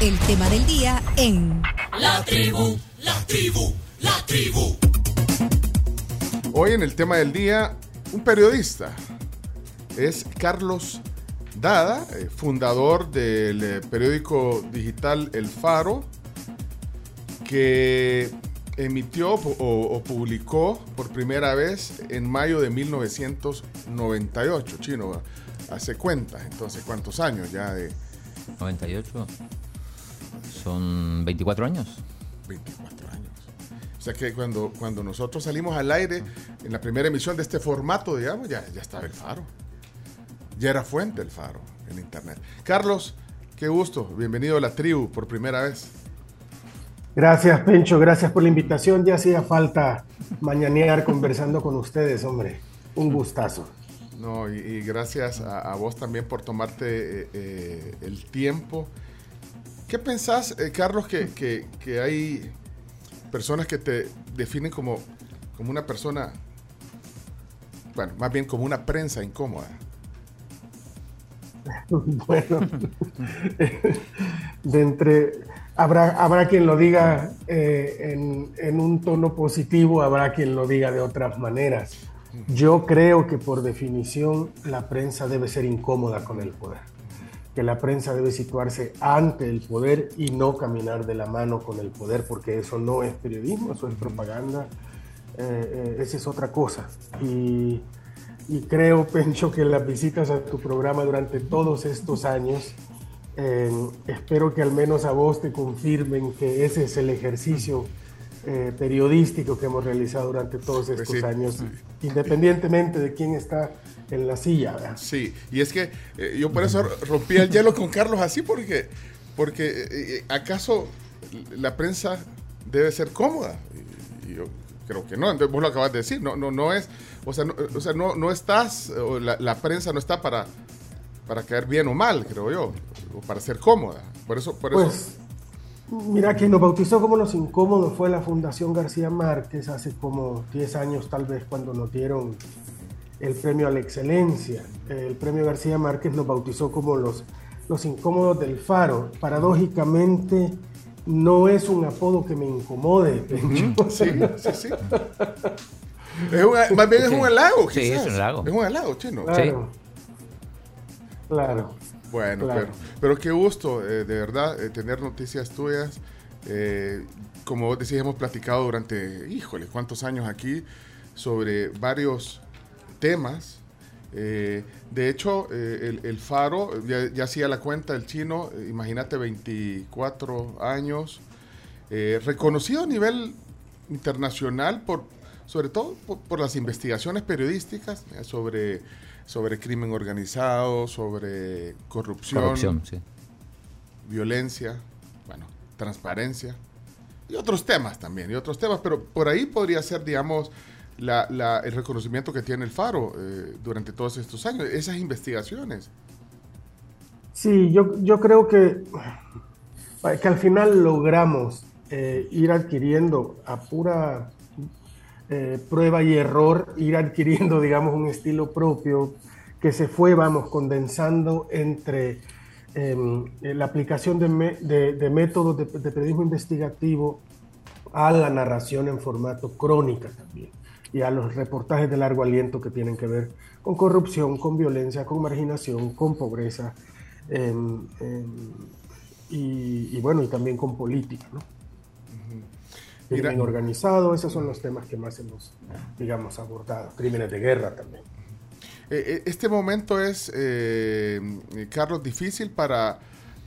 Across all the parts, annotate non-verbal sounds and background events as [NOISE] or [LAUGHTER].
el tema del día en La tribu, la tribu, la tribu. Hoy en el tema del día, un periodista. Es Carlos Dada, eh, fundador del eh, periódico digital El Faro, que emitió o, o publicó por primera vez en mayo de 1998. Chino, hace cuenta. Entonces, ¿cuántos años ya de 98. Son 24 años. 24 años? O sea que cuando, cuando nosotros salimos al aire en la primera emisión de este formato, digamos, ya, ya estaba el faro. Ya era fuente el faro en internet. Carlos, qué gusto. Bienvenido a la tribu por primera vez. Gracias, Pencho. Gracias por la invitación. Ya hacía falta mañanear conversando con ustedes, hombre. Un gustazo. No, y, y gracias a, a vos también por tomarte eh, eh, el tiempo. ¿Qué pensás, eh, Carlos, que, que- que hay personas que te definen como, como una persona, bueno, más bien como una prensa incómoda? [LAUGHS] Bueno, [LAUGHS] de entre habrá, habrá quien lo diga eh, en, en un tono positivo, habrá quien lo diga de otras maneras. Yo creo que por definición la prensa debe ser incómoda con el poder, que la prensa debe situarse ante el poder y no caminar de la mano con el poder, porque eso no es periodismo, eso es propaganda, eh, eh, esa es otra cosa. Y, y creo, Pencho, que las visitas a tu programa durante todos estos años, eh, espero que al menos a vos te confirmen que ese es el ejercicio eh, periodístico que hemos realizado durante todos estos sí. años, independientemente de quién está en la silla. ¿verdad? Sí, y es que eh, yo por eso rompí el hielo con Carlos así, porque, porque eh, eh, ¿acaso la prensa debe ser cómoda? Y, y yo creo que no, entonces vos lo acabas de decir, no, no, no es, o sea, no, o sea, no, no estás, o la, la prensa no está para, para caer bien o mal, creo yo, o para ser cómoda. Por eso, por eso. Pues, mira, quien nos bautizó como los incómodos fue la Fundación García Márquez hace como 10 años, tal vez, cuando nos dieron el premio a la excelencia. El premio García Márquez nos bautizó como los, los incómodos del faro. Paradójicamente, no es un apodo que me incomode. Pencho. [LAUGHS] Sí, sí, sí. Es un- más bien es un halago, Sí, es un halago. Es un halago, chino. Claro. Claro. Bueno, Claro. pero, pero qué gusto, eh, de verdad, eh, tener noticias tuyas. Eh, como vos decís, hemos platicado durante, híjole, cuántos años aquí sobre varios temas. Eh, de hecho, eh, el, el Faro, ya, ya hacía la cuenta el chino, eh, imagínate, 24 años, reconocido a nivel internacional por, sobre todo por, por las investigaciones periodísticas sobre, sobre crimen organizado, sobre corrupción, Corrupción, sí. violencia, bueno, transparencia y otros temas también, y otros temas, pero por ahí podría ser, digamos, la- la- el reconocimiento que tiene el Faro eh, durante todos estos años, esas investigaciones. Sí, yo, yo creo que, que al final logramos eh, ir adquiriendo a pura eh, prueba y error, ir adquiriendo, [LAUGHS] digamos, un estilo propio que se fue, vamos, condensando entre em, eh, la aplicación de, me- de- de métodos de, de periodismo investigativo a la narración en formato crónica también y a los reportajes de largo aliento que tienen que ver con corrupción, con violencia, con marginación, con pobreza em, em, y, y bueno, y también con política, ¿no? Crimen organizado, esos son los temas que más hemos, digamos, abordado. Crímenes de guerra también. Eh, eh, este momento es, eh, Carlos, difícil para,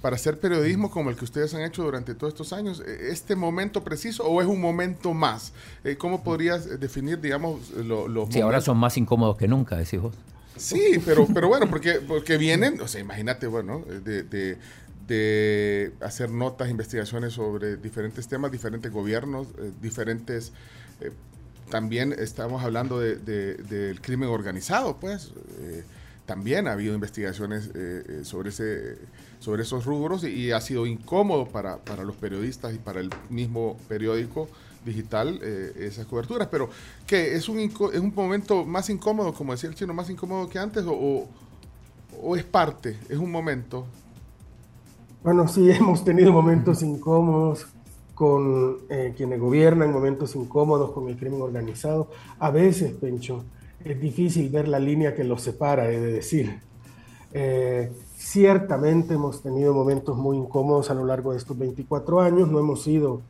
para hacer periodismo como el que ustedes han hecho durante todos estos años. Eh, ¿Este momento preciso o es un momento más? Eh, ¿Cómo podrías eh, definir, digamos, lo- los Sí, ahora son más incómodos que nunca, decís vos. Sí, pero, pero bueno, porque, porque vienen, o sea, imagínate, bueno, de, de- de hacer notas, investigaciones sobre diferentes temas, diferentes gobiernos, eh, diferentes... eh, también estamos hablando de- de- del crimen organizado, pues. eh, también ha habido investigaciones eh, eh, sobre, ese, sobre esos rubros y, y ha sido incómodo para, para los periodistas y para el mismo periódico digital eh, esas coberturas. Pero, ¿qué? ¿Es un, ¿Es un momento más incómodo, como decía el chino, más incómodo que antes o, o- o es parte, es un momento? Bueno, sí, [LAUGHS] hemos tenido momentos incómodos con eh, quienes gobiernan, momentos incómodos con el crimen organizado. A veces, Pencho, es difícil ver la línea que los separa, he de decir. Eh, ciertamente hemos tenido momentos muy incómodos a lo largo de estos 24 años, no hemos sido,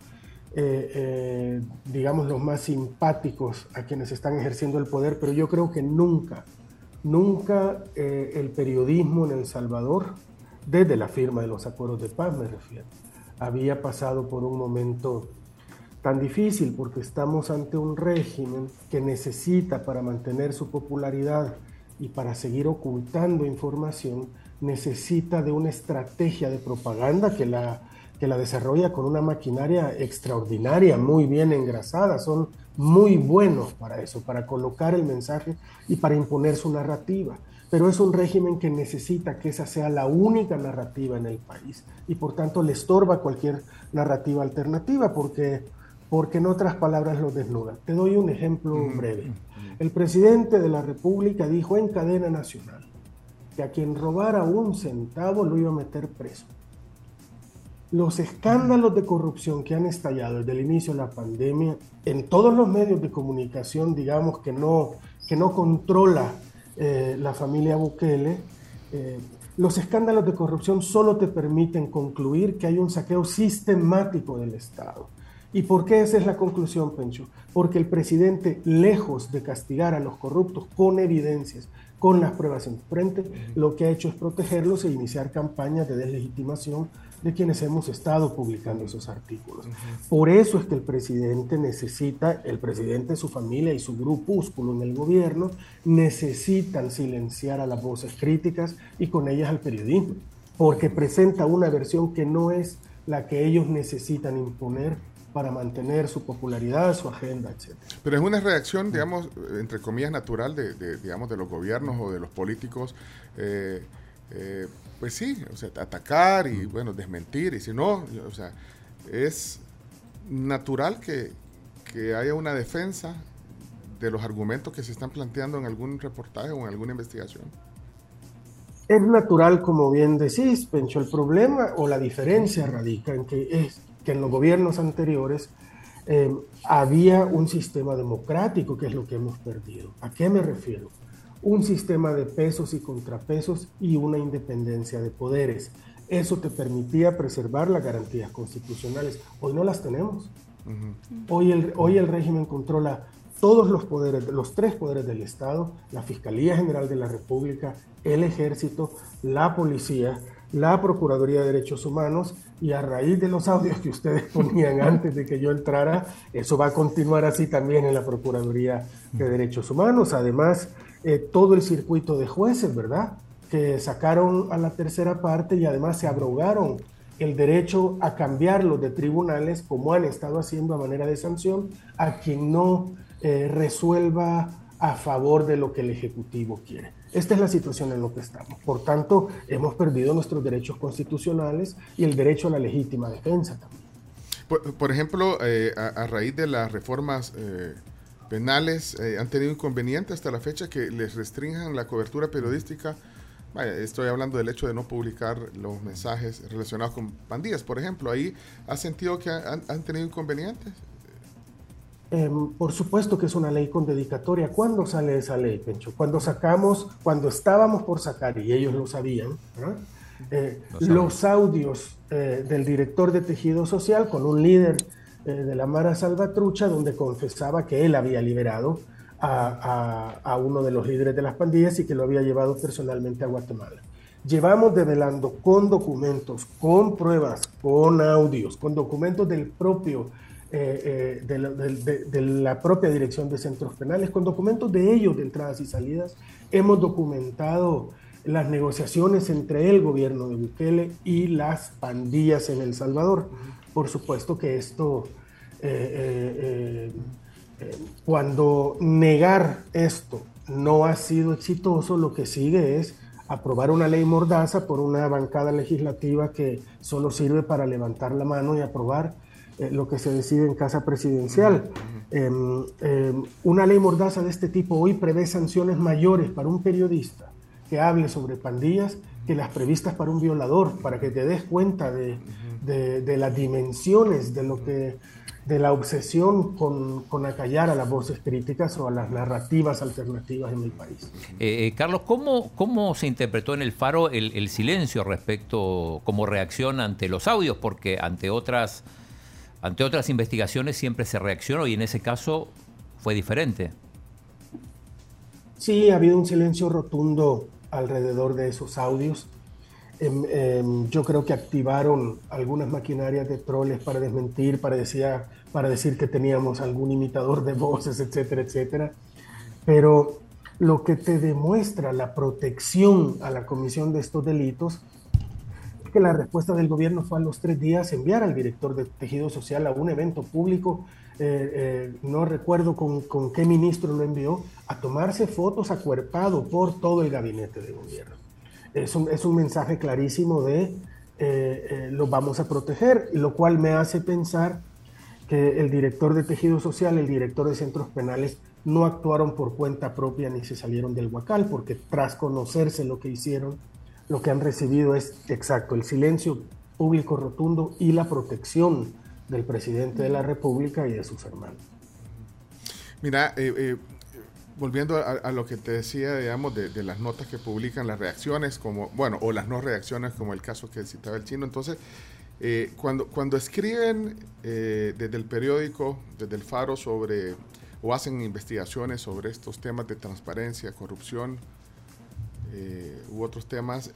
eh, digamos, los más simpáticos a quienes están ejerciendo el poder, pero yo creo que nunca, nunca el periodismo en El Salvador, desde la firma de los acuerdos de paz me refiero, había pasado por un momento tan difícil porque estamos ante un régimen que necesita para mantener su popularidad y para seguir ocultando información, necesita de una estrategia de propaganda que la, que la desarrolla con una maquinaria extraordinaria, muy bien engrasada. Son muy buenos para eso, para colocar el mensaje y para imponer su narrativa pero es un régimen que necesita que esa sea la única narrativa en el país y por tanto le estorba cualquier narrativa alternativa porque, porque en otras palabras lo desnuda. Te doy un ejemplo breve. El presidente de la República dijo en cadena nacional que a quien robara un centavo lo iba a meter preso. Los escándalos de corrupción que han estallado desde el inicio de la pandemia en todos los medios de comunicación, digamos que no, que no controla eh, la familia Bukele, eh, los escándalos de corrupción solo te permiten concluir que hay un saqueo sistemático del Estado. ¿Y por qué esa es la conclusión, Pencho? Porque el presidente, lejos de castigar a los corruptos con evidencias, con las pruebas en frente, lo que ha hecho es protegerlos e iniciar campañas de deslegitimación de quienes hemos estado publicando esos artículos. Por eso es que el presidente necesita, el presidente, su familia y su grupúsculo en el gobierno necesitan silenciar a las voces críticas y con ellas al periodismo, porque presenta una versión que no es la que ellos necesitan imponer para mantener su popularidad, su agenda, etc. Pero es una reacción, digamos, entre comillas, natural de, digamos, de los gobiernos o de los políticos. Eh, eh, pues sí, o sea, atacar y bueno, desmentir, y si no, o sea, es natural que, haya una defensa de los argumentos que se están planteando en algún reportaje o en alguna investigación. Es natural, como bien decís, Pencho, el problema o la diferencia radica en que, es, que en los gobiernos anteriores eh, había un sistema democrático, que es lo que hemos perdido. ¿A qué me refiero? un sistema de pesos y contrapesos y una independencia de poderes. Eso te permitía preservar las garantías constitucionales. Hoy no las tenemos. hoy, el, hoy el régimen controla todos los poderes, los tres poderes del Estado, la Fiscalía General de la República, el Ejército, la Policía, la Procuraduría de Derechos Humanos y a raíz de los audios que ustedes [LAUGHS] ponían antes de que yo entrara, eso va a continuar así también en la Procuraduría de Derechos Humanos. Además, eh, todo el circuito de jueces, ¿verdad? Que sacaron a la tercera parte y además se abrogaron el derecho a cambiarlo de tribunales, como han estado haciendo a manera de sanción, a quien no eh, resuelva a favor de lo que el Ejecutivo quiere. Esta es la situación en la que estamos. Por tanto, hemos perdido nuestros derechos constitucionales y el derecho a la legítima defensa también. Por, ejemplo, eh, a, raíz de las reformas penales eh, han tenido inconvenientes hasta la fecha que les restrinjan la cobertura periodística. Vaya, estoy hablando del hecho de no publicar los mensajes relacionados con pandillas, por ejemplo. ¿Ahí ha sentido que han, tenido inconvenientes? Em, por supuesto que es una ley con dedicatoria. ¿Cuándo sale esa ley, Pencho? Cuando sacamos, cuando estábamos por sacar, y ellos lo sabían, eh, los, audios eh, del director de tejido social con un líder eh, de la Mara Salvatrucha, donde confesaba que él había liberado a, uno de los líderes de las pandillas y que lo había llevado personalmente a Guatemala. Llevamos develando con documentos, con pruebas, con audios, con documentos del propio, eh, eh, de, la propia dirección de centros penales, con documentos de ellos de entradas y salidas. Hemos documentado las negociaciones entre el gobierno de Bukele y las pandillas en El Salvador. Por supuesto que esto, eh, cuando negar esto no ha sido exitoso, lo que sigue es aprobar una ley mordaza por una bancada legislativa que solo sirve para levantar la mano y aprobar lo que se decide en casa presidencial. Em, em, una ley mordaza de este tipo hoy prevé sanciones mayores para un periodista que hable sobre pandillas que las previstas para un violador, para que te des cuenta de, de las dimensiones de lo que de la obsesión con, con, acallar a las voces críticas o a las narrativas alternativas en el país. Eh, eh, Carlos, ¿cómo, ¿cómo se interpretó en el Faro el, el, silencio respecto, como reacción ante los audios? Porque ante otras, ante otras investigaciones siempre se reaccionó y en ese caso fue diferente. Sí, ha habido un silencio rotundo alrededor de esos audios. Em, em, yo creo que activaron algunas maquinarias de troles para desmentir, para decir, para decir que teníamos algún imitador de voces, etcétera, etcétera. Pero lo que te demuestra la protección a la comisión de estos delitos que la respuesta del gobierno fue a los tres días enviar al director de tejido social a un evento público, eh, eh, no recuerdo con, con qué ministro lo envió, a tomarse fotos acuerpado por todo el gabinete de gobierno. Es un, es un mensaje clarísimo de eh, eh, vamos a proteger, lo cual me hace pensar que el director de tejido social, el director de centros penales, no actuaron por cuenta propia ni se salieron del huacal, porque tras conocerse lo que hicieron, lo que han recibido es exacto, el silencio público rotundo y la protección del presidente de la República y de sus hermanos. Mira, eh, eh volviendo a, lo que te decía, digamos, de, las notas que publican, las reacciones, como, bueno, o las no reacciones, como el caso que citaba el chino. Entonces, eh, cuando, cuando escriben eh, desde el periódico, desde el Faro, sobre, o hacen investigaciones sobre estos temas de transparencia, corrupción eh, u otros temas,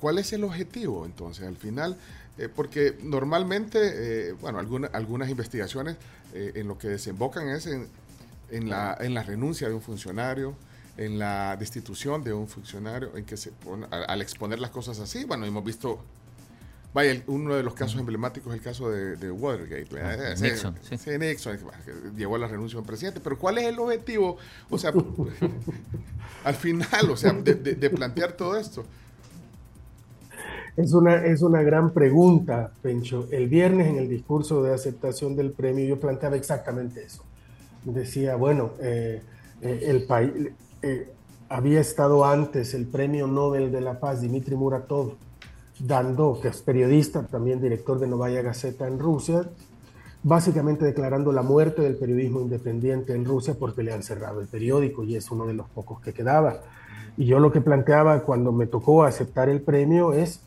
¿cuál es el objetivo entonces al final? porque normalmente, bueno, alguna, algunas investigaciones en lo que desembocan es en en la, en la renuncia de un funcionario, en la destitución de un funcionario, en que se pone, al, exponer las cosas así, bueno, hemos visto, vaya, uno de los casos emblemáticos es el caso de, Watergate, ah, Nixon, sí. Nixon, que llegó a la renuncia del presidente, pero ¿cuál es el objetivo? O sea, [LAUGHS] al final, o sea, de, de, plantear todo esto. Es una, es una gran pregunta, Pencho. El viernes en el discurso de aceptación del premio yo planteaba exactamente eso decía, bueno, eh, eh, el país eh, había estado antes el premio Nobel de la Paz, Dmitry Muratov, dando, que es periodista, también director de Novaya Gazeta en Rusia, básicamente declarando la muerte del periodismo independiente en Rusia porque le han cerrado el periódico y es uno de los pocos que quedaba. Y yo lo que planteaba cuando me tocó aceptar el premio es,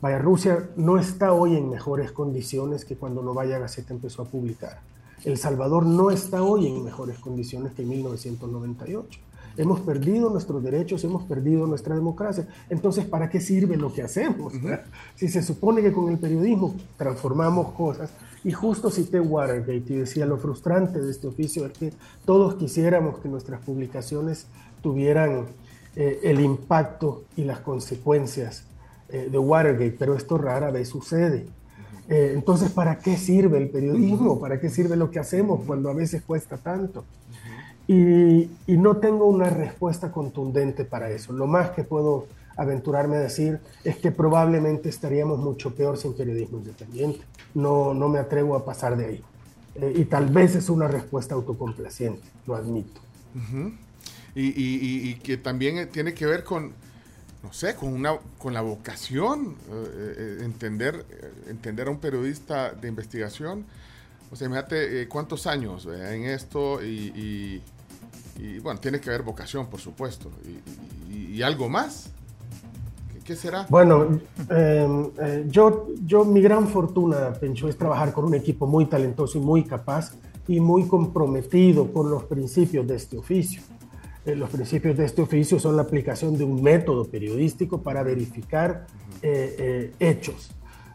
vaya, Rusia no está hoy en mejores condiciones que cuando Novaya Gazeta empezó a publicar. El Salvador no está hoy en mejores condiciones que en 1998. Hemos perdido nuestros derechos, hemos perdido nuestra democracia. Entonces, ¿para qué sirve lo que hacemos? Si se supone que con el periodismo transformamos cosas, y justo cité Watergate y decía lo frustrante de este oficio es que todos quisiéramos que nuestras publicaciones tuvieran eh, el impacto y las consecuencias eh, de Watergate, pero esto rara vez sucede. Eh, entonces, ¿para qué sirve el periodismo? ¿Para qué sirve lo que hacemos cuando a veces cuesta tanto? Y, no tengo una respuesta contundente para eso. Lo más que puedo aventurarme a decir es que probablemente estaríamos mucho peor sin periodismo independiente. No, no me atrevo a pasar de ahí. Eh, y tal vez es una respuesta autocomplaciente, lo admito. y, que también tiene que ver con, no sé, con, una, con la vocación, eh, eh, entender, entender a un periodista de investigación. O sea, imagínate cuántos años en esto y, bueno, tiene que haber vocación, por supuesto. ¿Y, algo más? ¿Qué, será? Bueno, em, yo, yo, mi gran fortuna, Pencho, es trabajar con un equipo muy talentoso y muy capaz y muy comprometido por los principios de este oficio. Eh, los principios de este oficio son la aplicación de un método periodístico para verificar eh, eh, hechos.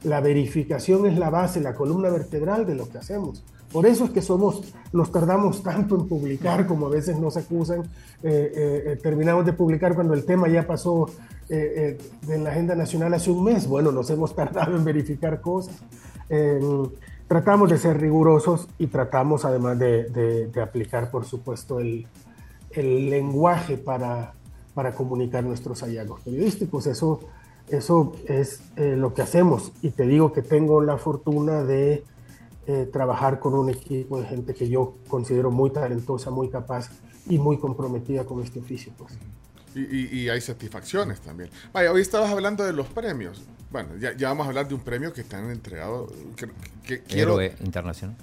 La verificación es la base, la columna vertebral de lo que hacemos. Por eso es que somos, nos tardamos tanto en publicar como a veces nos acusan. terminamos de publicar cuando el tema ya pasó en la agenda nacional hace un mes. Bueno, nos hemos tardado en verificar cosas. tratamos de ser rigurosos y tratamos además de aplicar, por supuesto, el, el lenguaje para, para comunicar nuestros hallazgos periodísticos. Eso, eso es eh, lo que hacemos. Y te digo que tengo la fortuna de eh, trabajar con un equipo de gente que yo considero muy talentosa, muy capaz y muy comprometida con este oficio. Pues. Y, hay satisfacciones también. Vaya, hoy estabas hablando de los premios. Bueno, ya, vamos a hablar de un premio que están entregado. Que, quiero, Héroe internacional.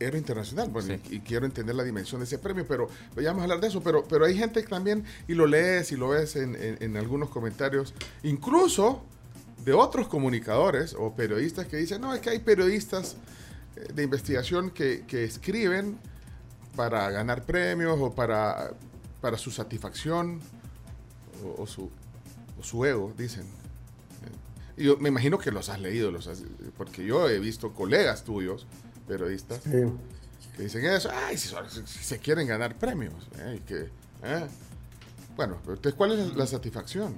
Héroe internacional, bueno, y, quiero entender la dimensión de ese premio, pero ya vamos a hablar de eso. Pero, pero hay gente que también, y lo lees y lo ves en, en algunos comentarios, incluso de otros comunicadores o periodistas que dicen, no, es que hay periodistas eh, de investigación que, que escriben para ganar premios o para, para su satisfacción o, su, o su ego, dicen. Y yo me imagino que los has leído, los porque yo he visto colegas tuyos, periodistas, que dicen eso, ay, si, se quieren ganar premios, eh, que, eh, bueno, entonces, ¿cuál es la satisfacción?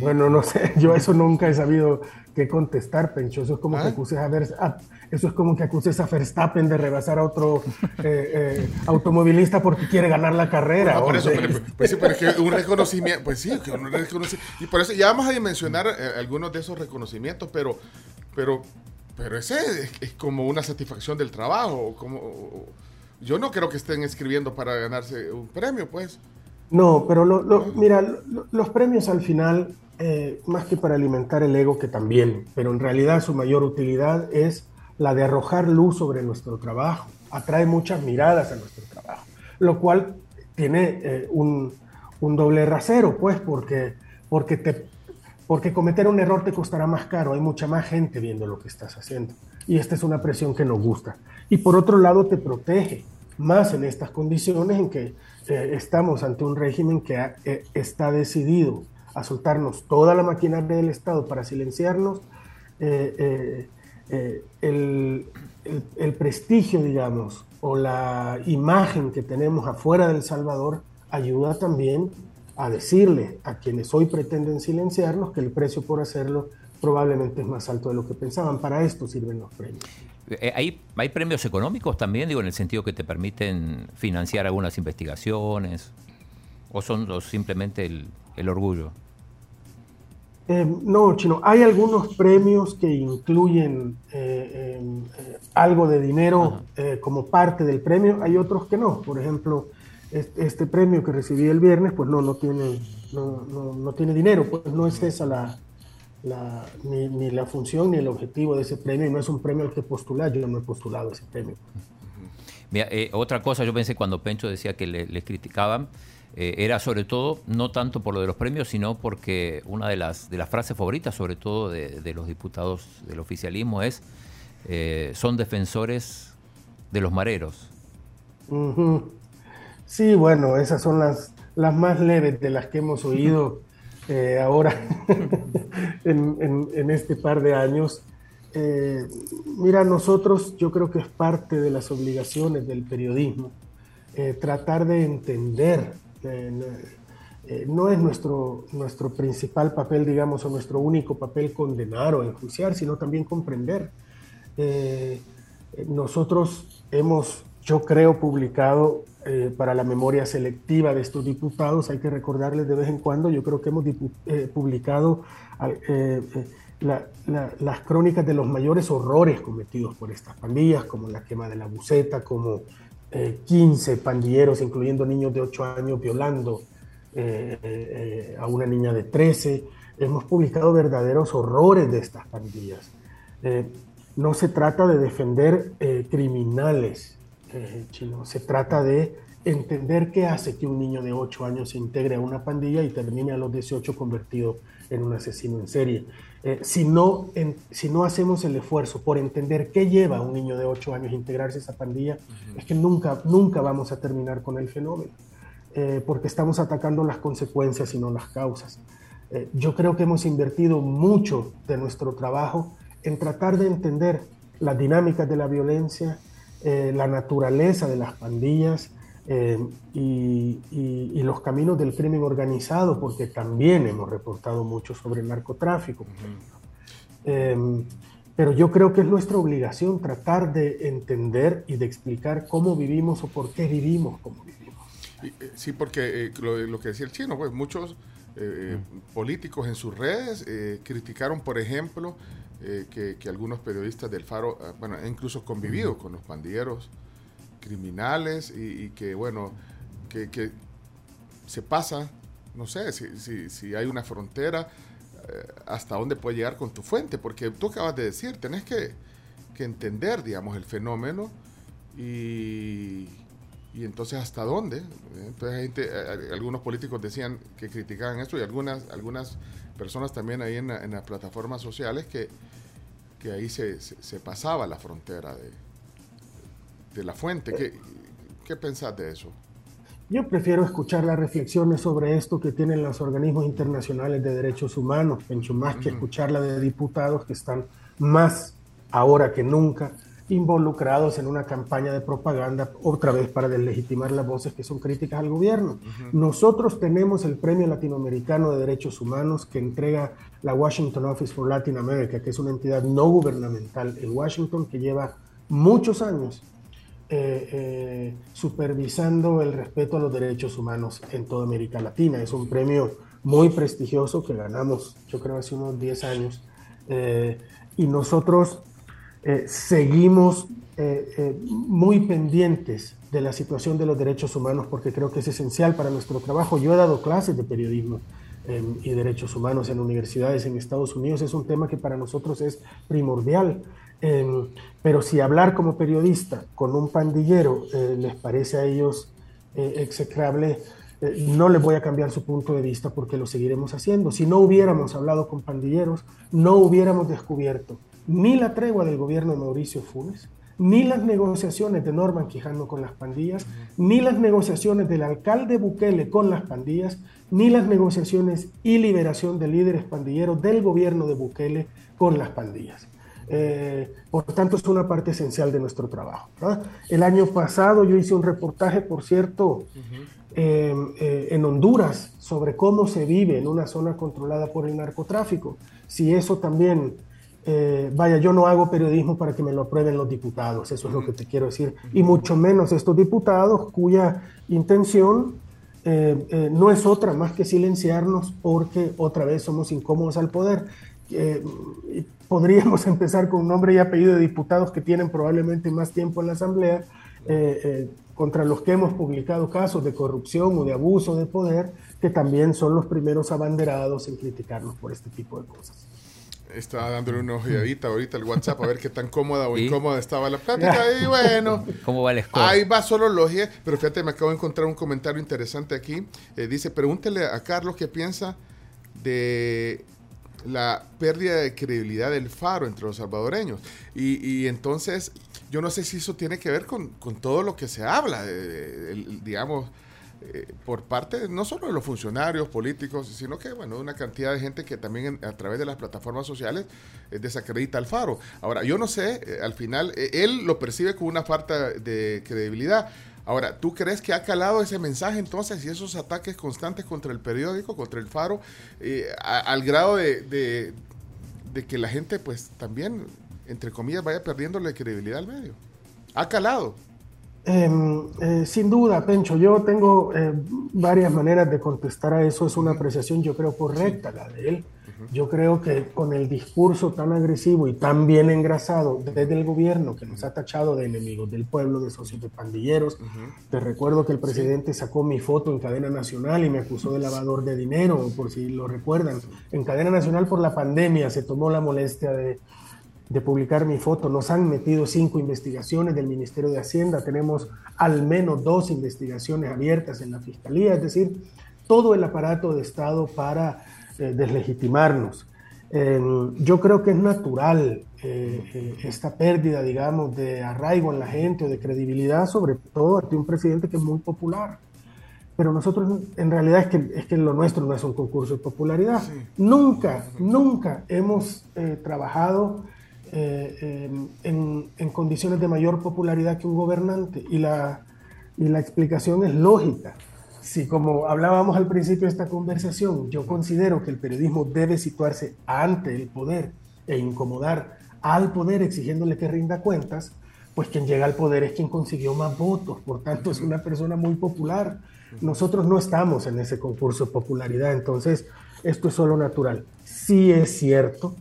Bueno, no sé, [LAUGHS] yo eso nunca he sabido qué contestar, Pencho. Eso es como que ¿Ah? acuses a ver, eso es como que acuses a Verstappen de rebasar a otro eh, eh, automovilista porque quiere ganar la carrera. por eso, pues sí, pero es que un reconocimiento, pues sí, un reconocimiento. Y por eso ya vamos a mencionar eh, algunos de esos reconocimientos, pero, pero, pero ese es, como una satisfacción del trabajo. Como, yo no creo que estén escribiendo para ganarse un premio, pues. No, pero lo, mira, los premios al final, eh, más que para alimentar el ego, que también, pero en realidad su mayor utilidad es la de arrojar luz sobre nuestro trabajo. Atrae muchas miradas a nuestro trabajo, lo cual tiene eh, un, doble rasero, pues, porque, porque, te, porque cometer un error te costará más caro, hay mucha más gente viendo lo que estás haciendo. Y esta es una presión que nos gusta. Y por otro lado, te protege, más en estas condiciones en que eh, estamos ante un régimen que eh, está decidido a soltarnos toda la maquinaria del Estado para silenciarnos, eh, el, el, prestigio, digamos, o la imagen que tenemos afuera del Salvador ayuda también a decirle a quienes hoy pretenden silenciarnos que el precio por hacerlo probablemente es más alto de lo que pensaban. Para esto sirven los premios. Eh, ¿Hay, ¿Hay premios económicos también, digo, en el sentido que te permiten financiar algunas investigaciones? ¿O son simplemente el, orgullo? Eh, no, Chino, hay algunos premios que incluyen eh, algo de dinero como parte del premio, hay otros que no. Por ejemplo, este, premio que recibí el viernes, pues no, no tiene, no, no tiene dinero, pues no es esa la, ni, la función ni el objetivo de ese premio, y no es un premio al que postular, yo no he postulado ese premio. Mira, eh, otra cosa, yo pensé cuando Pencho decía que le, criticaban, eh, era sobre todo, no tanto por lo de los premios, sino porque una de las, de las frases favoritas, sobre todo de, los diputados del oficialismo, es, eh, son defensores de los mareros. Sí, bueno, esas son las, las más leves de las que hemos oído eh, ahora [LAUGHS] en, este par de años. Eh, mira, nosotros yo creo que es parte de las obligaciones del periodismo eh, tratar de entender. no es nuestro, nuestro principal papel, digamos, o nuestro único papel condenar o enjuiciar, sino también comprender. nosotros hemos, yo creo, publicado eh, para la memoria selectiva de estos diputados. Hay que recordarles de vez en cuando, yo creo que hemos eh, publicado eh, las crónicas de los mayores horrores cometidos por estas pandillas, como la quema de la buceta, como 15 pandilleros, incluyendo niños de 8 años, violando a una niña de 13. Hemos publicado verdaderos horrores de estas pandillas. no se trata de defender criminales, eh, chino. Se trata de entender qué hace que un niño de 8 años se integre a una pandilla y termine a los 18 convertido en un asesino en serie. Eh, si, no, si no hacemos el esfuerzo por entender qué lleva a un niño de 8 años a integrarse a esa pandilla, es que nunca, nunca vamos a terminar con el fenómeno, eh, porque estamos atacando las consecuencias y no las causas. yo creo que hemos invertido mucho de nuestro trabajo en tratar de entender las dinámicas de la violencia, eh, la naturaleza de las pandillas eh, y, los caminos del crimen organizado, porque también hemos reportado mucho sobre el narcotráfico. Em, pero yo creo que es nuestra obligación tratar de entender y de explicar cómo vivimos o por qué vivimos como vivimos. Eh, sí, porque lo, que decía el chino, pues muchos políticos en sus redes criticaron, por ejemplo, eh, que, algunos periodistas del Faro, ah, bueno, han incluso convivido con los pandilleros criminales y, que, bueno, que, se pasa no sé, si, si, hay una frontera, eh, hasta dónde puede llegar con tu fuente, porque tú acabas de decir, tenés que, que entender, digamos, el fenómeno y, y entonces hasta dónde. Entonces gente, algunos políticos decían que criticaban esto y algunas, algunas personas también ahí en, en las plataformas sociales que, que ahí se, se, pasaba la frontera de, de la fuente. ¿Qué, ¿Qué pensás de eso? Yo prefiero escuchar las reflexiones sobre esto que tienen los organismos internacionales de derechos humanos, Pencho, más que escuchar la de diputados que están más ahora que nunca involucrados en una campaña de propaganda, otra vez para deslegitimar las voces que son críticas al gobierno. Nosotros tenemos el Premio Latinoamericano de Derechos Humanos que entrega la Washington Office for Latin America, que es una entidad no gubernamental en Washington que lleva muchos años eh, eh, supervisando el respeto a los derechos humanos en toda América Latina. Es un premio muy prestigioso que ganamos, yo creo, hace unos 10 años. Eh, y nosotros seguimos muy pendientes de la situación de los derechos humanos porque creo que es esencial para nuestro trabajo. Yo he dado clases de periodismo y derechos humanos en universidades en Estados Unidos. Es un tema que para nosotros es primordial. Em, pero si hablar como periodista con un pandillero eh, les parece a ellos eh, execrable, eh, no les voy a cambiar su punto de vista porque lo seguiremos haciendo. Si no hubiéramos hablado con pandilleros, no hubiéramos descubierto ni la tregua del gobierno de Mauricio Funes, ni las negociaciones de Norman Quijano con las pandillas, ni las negociaciones del alcalde Bukele con las pandillas, ni las negociaciones y liberación de líderes pandilleros del gobierno de Bukele con las pandillas. Eh, por tanto, es una parte esencial de nuestro trabajo. El año pasado yo hice un reportaje, por cierto, em, eh, en Honduras sobre cómo se vive en una zona controlada por el narcotráfico. Si eso también, eh, vaya, yo no hago periodismo para que me lo aprueben los diputados, eso es lo que te quiero decir, y mucho menos estos diputados cuya intención no es otra más que silenciarnos porque otra vez somos incómodos al poder podríamos [LAUGHS] empezar con un nombre y apellido de diputados que tienen probablemente más tiempo en la Asamblea, eh, eh, contra los que hemos publicado casos de corrupción o de abuso de poder, que también son los primeros abanderados en criticarnos por este tipo de cosas. Estaba dándole una ojeadita ahorita al WhatsApp a ver qué tan cómoda o incómoda estaba la plática. Y bueno, ¿cómo va el Ahí va solo logia, pero fíjate, me acabo de encontrar un comentario interesante aquí. Eh, dice, pregúntele a Carlos qué piensa de la pérdida de credibilidad del faro entre los salvadoreños. Y, entonces, yo no sé si eso tiene que ver con, todo lo que se habla, digamos, eh, por parte no solo de los funcionarios políticos, sino que, bueno, una cantidad de gente que también a través de las plataformas sociales eh, desacredita al faro. Ahora, yo no sé, eh, al final, él lo percibe como una falta de credibilidad. Ahora, ¿tú crees que ha calado ese mensaje entonces y esos ataques constantes contra el periódico, contra el Faro, eh, al grado de, que la gente pues también, entre comillas, vaya perdiendo la credibilidad al medio? ¿Ha calado? Em, eh, sin duda, Pencho, yo tengo eh, varias maneras de contestar a eso. Es una apreciación, yo creo, correcta la de él. Yo creo que con el discurso tan agresivo y tan bien engrasado desde el gobierno que nos ha tachado de enemigos del pueblo, de socios de pandilleros, te recuerdo que el presidente sacó mi foto en cadena nacional y me acusó de lavador de dinero, por si lo recuerdan. En cadena nacional por la pandemia se tomó la molestia de, de publicar mi foto. Nos han metido cinco investigaciones del Ministerio de Hacienda, tenemos al menos dos investigaciones abiertas en la Fiscalía, es decir, todo el aparato de Estado para eh, deslegitimarnos. yo creo que es natural eh, eh, esta pérdida, digamos, de arraigo en la gente o de credibilidad, sobre todo ante un presidente que es muy popular. Pero nosotros, en realidad, es que, es que lo nuestro no es un concurso de popularidad. Nunca, nunca hemos trabajado en, en, condiciones de mayor popularidad que un gobernante. Y la, y la explicación es lógica si como hablábamos al principio de esta conversación, yo considero que el periodismo debe situarse ante el poder e incomodar al poder exigiéndole que rinda cuentas, pues quien llega al poder es quien consiguió más votos, por tanto es una persona muy popular. Nosotros no estamos en ese concurso de popularidad, entonces esto es solo natural. Sí es cierto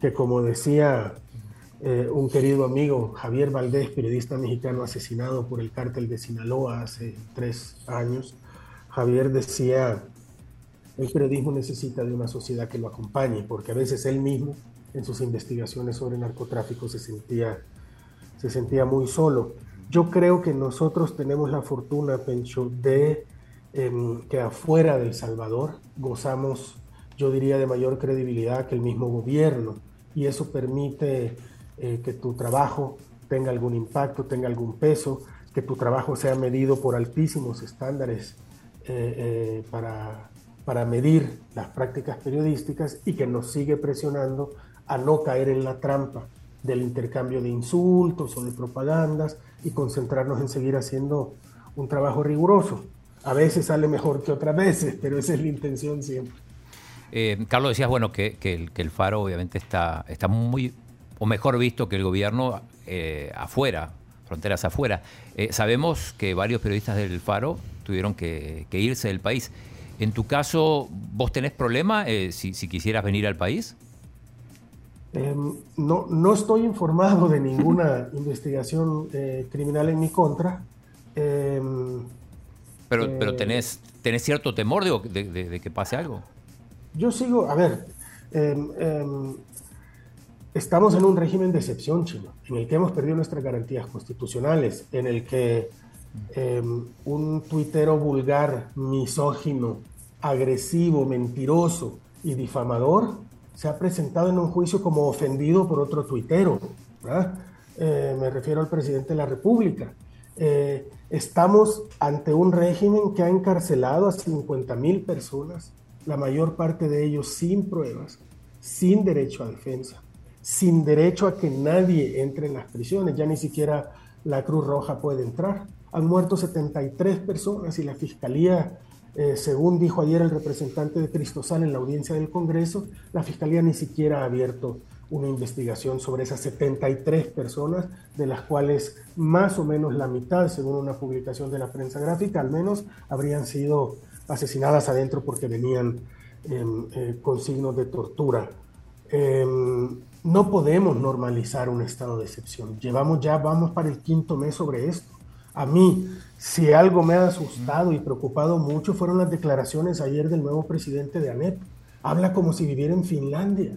que como decía eh, un querido amigo, Javier Valdés, periodista mexicano asesinado por el cártel de Sinaloa hace tres años, Javier decía el periodismo necesita de una sociedad que lo acompañe, porque a veces él mismo en sus investigaciones sobre narcotráfico se sentía, se sentía muy solo. Yo creo que nosotros tenemos la fortuna, Pencho, de em, que afuera del Salvador gozamos, yo diría, de mayor credibilidad que el mismo gobierno, y eso permite eh, que tu trabajo tenga algún impacto, tenga algún peso, que tu trabajo sea medido por altísimos estándares eh, eh, para, para medir las prácticas periodísticas y que nos sigue presionando a no caer en la trampa del intercambio de insultos o de propagandas y concentrarnos en seguir haciendo un trabajo riguroso. A veces sale mejor que otras veces, pero esa es la intención siempre. Eh, Carlos, decías, bueno, que, que, el, Faro obviamente está, está muy, o mejor visto que el gobierno eh, afuera, fronteras afuera. Eh, sabemos que varios periodistas del Faro tuvieron que, irse del país. En tu caso, ¿vos tenés problema si, si quisieras venir al país? Em, no, no estoy informado de ninguna [LAUGHS] investigación criminal en mi contra. Em, pero, pero tenés, tenés cierto temor de, de, que pase algo. Yo sigo, a ver, em, estamos en un régimen de excepción chino, en el que hemos perdido nuestras garantías constitucionales, en el que un tuitero vulgar, misógino, agresivo, mentiroso y difamador se ha presentado en un juicio como ofendido por otro tuitero. Eh, me refiero al presidente de la República. Eh, estamos ante un régimen que ha encarcelado a 50 mil personas, la mayor parte de ellos sin pruebas, sin derecho a defensa, sin derecho a que nadie entre en las prisiones, ya ni siquiera la Cruz Roja puede entrar. Han muerto 73 personas y la Fiscalía eh, según dijo ayer el representante de Cristosal en la audiencia del Congreso, la Fiscalía ni siquiera ha abierto una investigación sobre esas 73 personas, de las cuales más o menos la mitad, según una publicación de la prensa gráfica, al menos habrían sido asesinadas adentro porque venían em, eh, con signos de tortura. Em, no podemos normalizar un estado de excepción. Llevamos ya, vamos para el quinto mes sobre esto. A mí, si algo me ha asustado y preocupado mucho fueron las declaraciones ayer del nuevo presidente de ANEP. Habla como si viviera en Finlandia.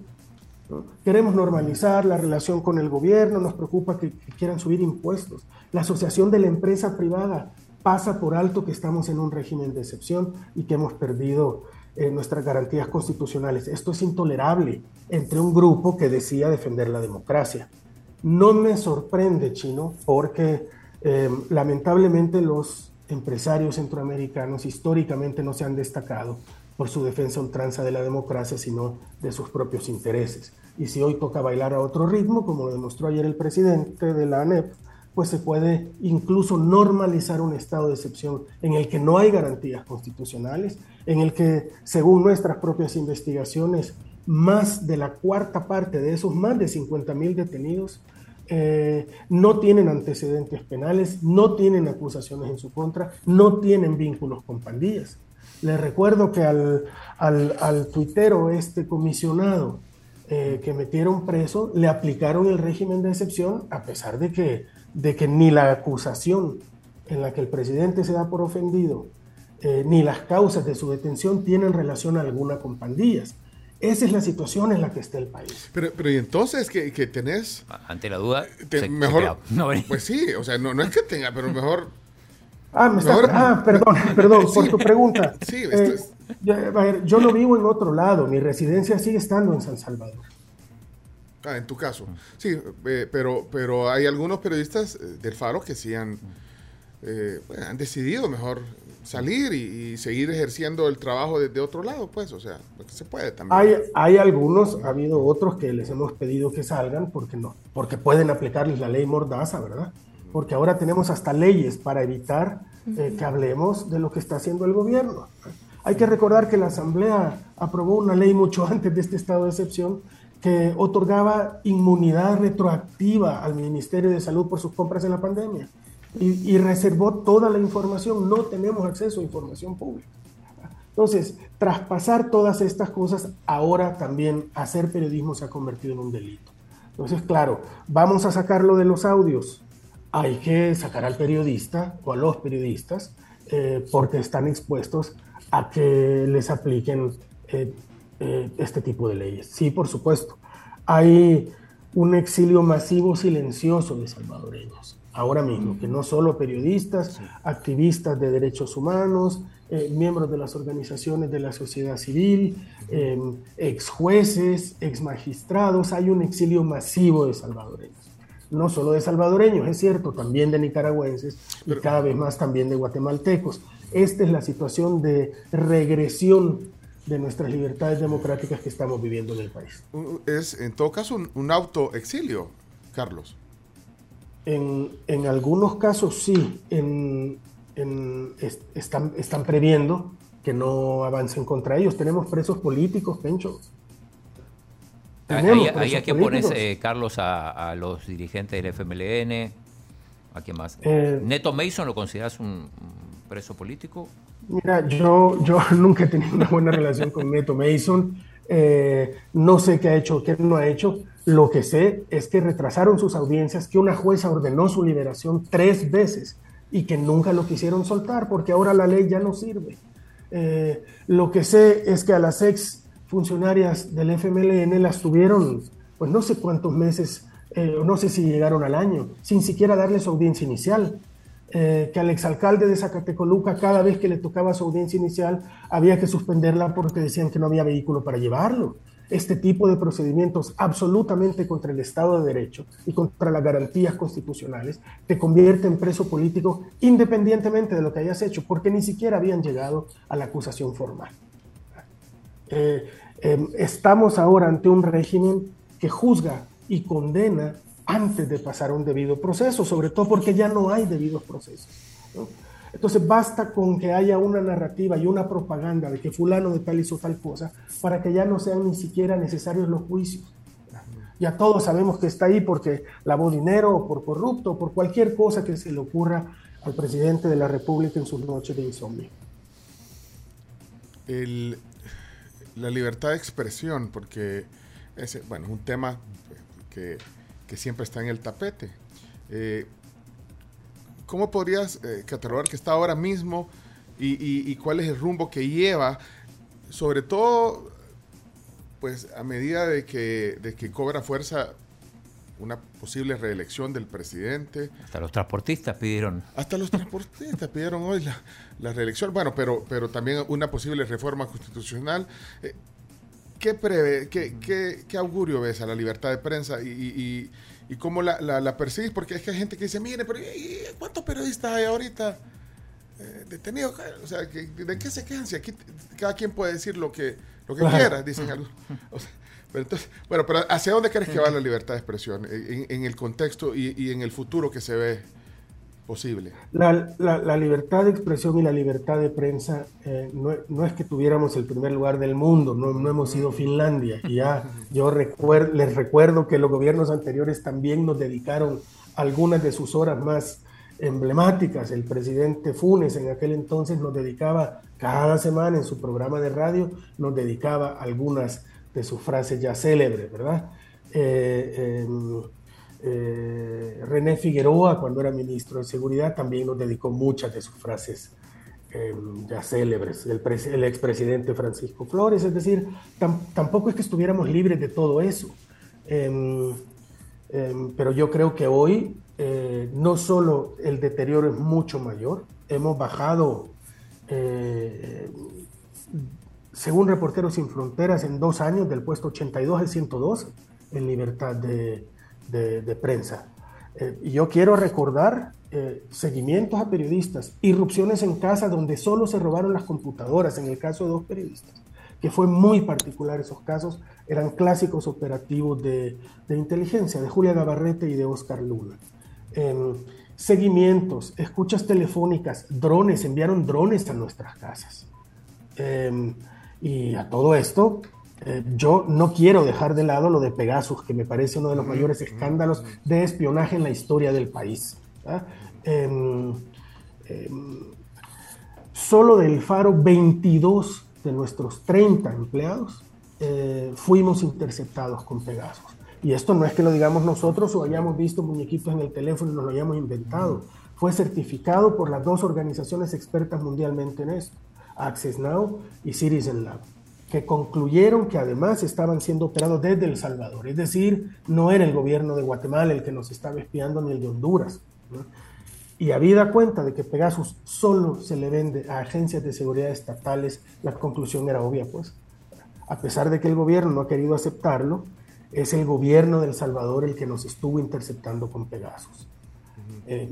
Queremos normalizar la relación con el gobierno, nos preocupa que, quieran subir impuestos. La asociación de la empresa privada pasa por alto que estamos en un régimen de excepción y que hemos perdido eh, nuestras garantías constitucionales. Esto es intolerable entre un grupo que decía defender la democracia. No me sorprende, Chino, porque Em, lamentablemente los empresarios centroamericanos históricamente no se han destacado por su defensa ultranza de la democracia, sino de sus propios intereses. Y si hoy toca bailar a otro ritmo, como lo demostró ayer el presidente de la ANEP, pues se puede incluso normalizar un estado de excepción en el que no hay garantías constitucionales, en el que, según nuestras propias investigaciones, más de la cuarta parte de esos más de 50 mil detenidos eh, no tienen antecedentes penales, no tienen acusaciones en su contra, no tienen vínculos con pandillas. Les recuerdo que al, al, tuitero, este comisionado eh, que metieron preso, le aplicaron el régimen de excepción a pesar de que, de que ni la acusación en la que el presidente se da por ofendido, eh, ni las causas de su detención tienen relación alguna con pandillas. Esa es la situación en la que está el país. Pero, pero y entonces que, que tenés... Ante la duda, mejor... pues sí, o sea, no, no es que tenga, pero mejor... Ah, me está, ah perdón, [LAUGHS] perdón, por tu pregunta. Sí, eh, yo, no vivo en otro lado, mi residencia sigue estando en San Salvador. Ah, en tu caso. Sí, eh, pero, pero hay algunos periodistas eh, del Faro que sí han, han decidido mejor salir y, seguir ejerciendo el trabajo desde otro lado, pues, o sea, porque se puede también. Hay, hay algunos, ha habido otros que les hemos pedido que salgan porque no, porque pueden aplicarles la ley Mordaza, ¿verdad? Porque ahora tenemos hasta leyes para evitar eh, que hablemos de lo que está haciendo el gobierno. Hay que recordar que la Asamblea aprobó una ley mucho [LAUGHS] antes de este estado de excepción que otorgaba inmunidad retroactiva al Ministerio de Salud por sus compras en la pandemia y, reservó toda la información. No tenemos acceso a información pública. Entonces, traspasar todas estas cosas, ahora también hacer periodismo se ha convertido en un delito. Entonces, claro, vamos a sacarlo de los audios. Hay que sacar al periodista o a los periodistas eh, porque están expuestos a que les apliquen eh, este tipo de leyes. Sí, por supuesto. Hay un exilio masivo silencioso de salvadoreños, ahora mismo, que no solo periodistas, activistas de derechos humanos, miembros de las organizaciones de la sociedad civil, ex jueces, ex magistrados, hay un exilio masivo de salvadoreños no solo de salvadoreños, es cierto, también de nicaragüenses y cada vez más también de guatemaltecos. Esta es la situación de regresión de nuestras libertades democráticas que estamos viviendo en el país. Es en todo caso un, autoexilio, Carlos. En, algunos casos sí, están, están previendo que no avancen contra ellos. Tenemos presos políticos, Pencho. Ahí, a quién pones, eh, Carlos, a, los dirigentes del FMLN, ¿a quién más? Eh, ¿Neto Mason lo consideras un, preso político? Mira, yo, yo [LAUGHS] nunca he tenido una buena relación con Neto Mason. Eh, no sé qué ha hecho, qué no ha hecho. Lo que sé es que retrasaron sus audiencias, que una jueza ordenó su liberación tres veces y que nunca lo quisieron soltar porque ahora la ley ya no sirve. lo que sé es que a las ex funcionarias del FMLN las tuvieron, pues no sé cuántos meses, eh, no sé si llegaron al año, sin siquiera darle su audiencia inicial. Eh, que al exalcalde de Zacatecoluca, cada vez que le tocaba su audiencia inicial, había que suspenderla porque decían que no había vehículo para llevarlo. Este tipo de procedimientos absolutamente contra el Estado de Derecho y contra las garantías constitucionales te convierte en preso político independientemente de lo que hayas hecho, porque ni siquiera habían llegado a la acusación formal. Eh, Em, estamos ahora ante un régimen que juzga y condena antes de pasar a un debido proceso, sobre todo porque ya no hay debidos procesos. Entonces basta con que haya una narrativa y una propaganda de que fulano de tal hizo tal cosa para que ya no sean ni siquiera necesarios los juicios. Ya todos sabemos que está ahí porque lavó dinero o por corrupto o por cualquier cosa que se le ocurra al presidente de la República en sus noches de insomnio. El, la libertad de expresión, porque es bueno, un tema que, siempre está en el tapete. Eh, ¿Cómo podrías eh, catalogar que está ahora mismo y, cuál es el rumbo que lleva, sobre todo, pues a medida de que, de que cobra fuerza una posible reelección del presidente. Hasta los transportistas pidieron. Hasta los transportistas pidieron hoy la, reelección. Bueno, pero, pero también una posible reforma constitucional. Eh, ¿qué, prevé, qué, qué, augurio ves a la libertad de prensa y, y, cómo la, la, persigues? Porque es que hay gente que dice, mire, pero ¿cuántos periodistas hay ahorita eh, detenidos? O sea, ¿de qué se quedan? Si aquí cada quien puede decir lo que, lo que quiera, dicen algunos. [LAUGHS] O sea, pero entonces, bueno, pero ¿hacia dónde crees que va la libertad de expresión en, el contexto y, en el futuro que se ve posible? La, la, libertad de expresión y la libertad de prensa eh, no, no, es que tuviéramos el primer lugar del mundo, no, no hemos sido Finlandia. Y ya yo recuerdo, les recuerdo que los gobiernos anteriores también nos dedicaron algunas de sus horas más emblemáticas. El presidente Funes en aquel entonces nos dedicaba cada semana en su programa de radio, nos dedicaba algunas de sus frases ya célebres, ¿verdad? Eh, em, eh, René Figueroa, cuando era ministro de Seguridad, también nos dedicó muchas de sus frases em, ya célebres, el, expresidente Francisco Flores, es decir, tampoco es que estuviéramos libres de todo eso, em, pero yo creo que hoy eh, no solo el deterioro es mucho mayor, hemos bajado según Reporteros Sin Fronteras, en dos años, del puesto 82 al 102 en libertad de, prensa. Eh, yo quiero recordar eh, seguimientos a periodistas, irrupciones en casa donde solo se robaron las computadoras, en el caso de dos periodistas, que fue muy particular esos casos, eran clásicos operativos de, inteligencia, de Julia Gabarrete y de Oscar Luna. Em, seguimientos, escuchas telefónicas, drones, enviaron drones a nuestras casas. Em, y a todo esto, eh, yo no quiero dejar de lado lo de Pegasus, que me parece uno de los mayores escándalos de espionaje en la historia del país. Em, em, solo del Faro, 22 de nuestros 30 empleados eh, fuimos interceptados con Pegasus. Y esto no es que lo digamos nosotros o hayamos visto muñequitos en el teléfono y nos lo hayamos inventado. Fue certificado por las dos organizaciones expertas mundialmente en esto, Access Now y Citizen Lab, que concluyeron que además estaban siendo operados desde El Salvador. Es decir, no era el gobierno de Guatemala el que nos estaba espiando ni el de Honduras. Y habida cuenta de que Pegasus solo se le vende a agencias de seguridad estatales, la conclusión era obvia, pues. A pesar de que el gobierno no ha querido aceptarlo, es el gobierno de El Salvador el que nos estuvo interceptando con Pegasus. Eh,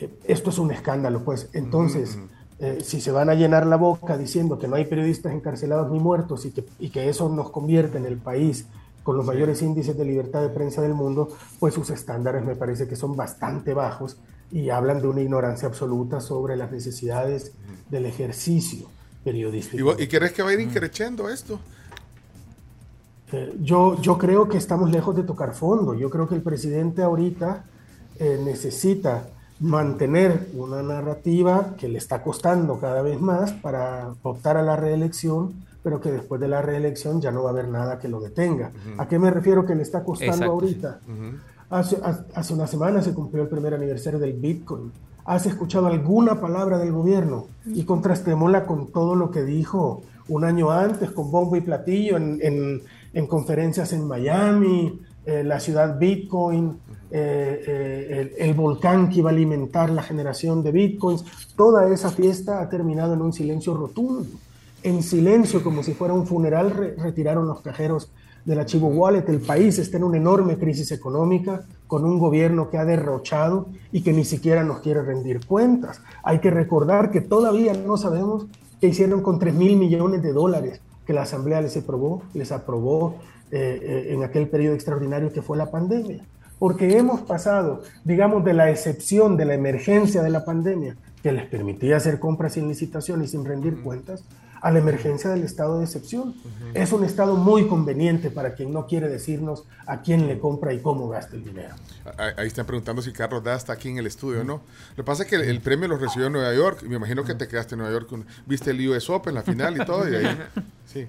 eh, esto es un escándalo, pues. Entonces, eh, si se van a llenar la boca diciendo que no hay periodistas encarcelados ni muertos y que, y que eso nos convierte en el país con los mayores índices de libertad de prensa del mundo, pues sus estándares me parece que son bastante bajos y hablan de una ignorancia absoluta sobre las necesidades del ejercicio periodístico. ¿Y, crees que va a ir increciendo esto? Eh, yo, yo creo que estamos lejos de tocar fondo. Yo creo que el presidente ahorita eh, necesita mantener una narrativa que le está costando cada vez más para optar a la reelección pero que después de la reelección ya no va a haber nada que lo detenga. ¿A qué me refiero que le está costando ahorita? hace, hace una semana se cumplió el primer aniversario del Bitcoin. ¿Has escuchado alguna palabra del gobierno? Y contrastémosla con todo lo que dijo un año antes, con bombo y platillo, en, en, en conferencias en Miami, eh, la ciudad Bitcoin, eh, eh, el, volcán que iba a alimentar la generación de Bitcoins. Toda esa fiesta ha terminado en un silencio rotundo en silencio, como si fuera un funeral, retiraron los cajeros del archivo Wallet. El país está en una enorme crisis económica, con un gobierno que ha derrochado y que ni siquiera nos quiere rendir cuentas. Hay que recordar que todavía no sabemos qué hicieron con 3 mil millones de dólares que la Asamblea les aprobó, les aprobó eh, en aquel periodo extraordinario que fue la pandemia. Porque hemos pasado, digamos, de la excepción, de la emergencia de la pandemia, que les permitía hacer compras sin licitación y sin rendir cuentas, a la emergencia del estado de excepción. Es un estado muy conveniente para quien no quiere decirnos a quién le compra y cómo gasta el dinero. Ahí están preguntando si Carlos Da está aquí en el estudio, ¿no? Lo que pasa es que el, premio lo recibió en Nueva York. Me imagino que te quedaste en Nueva York. viste el US Open, la final y todo. Y ahí, [LAUGHS] sí.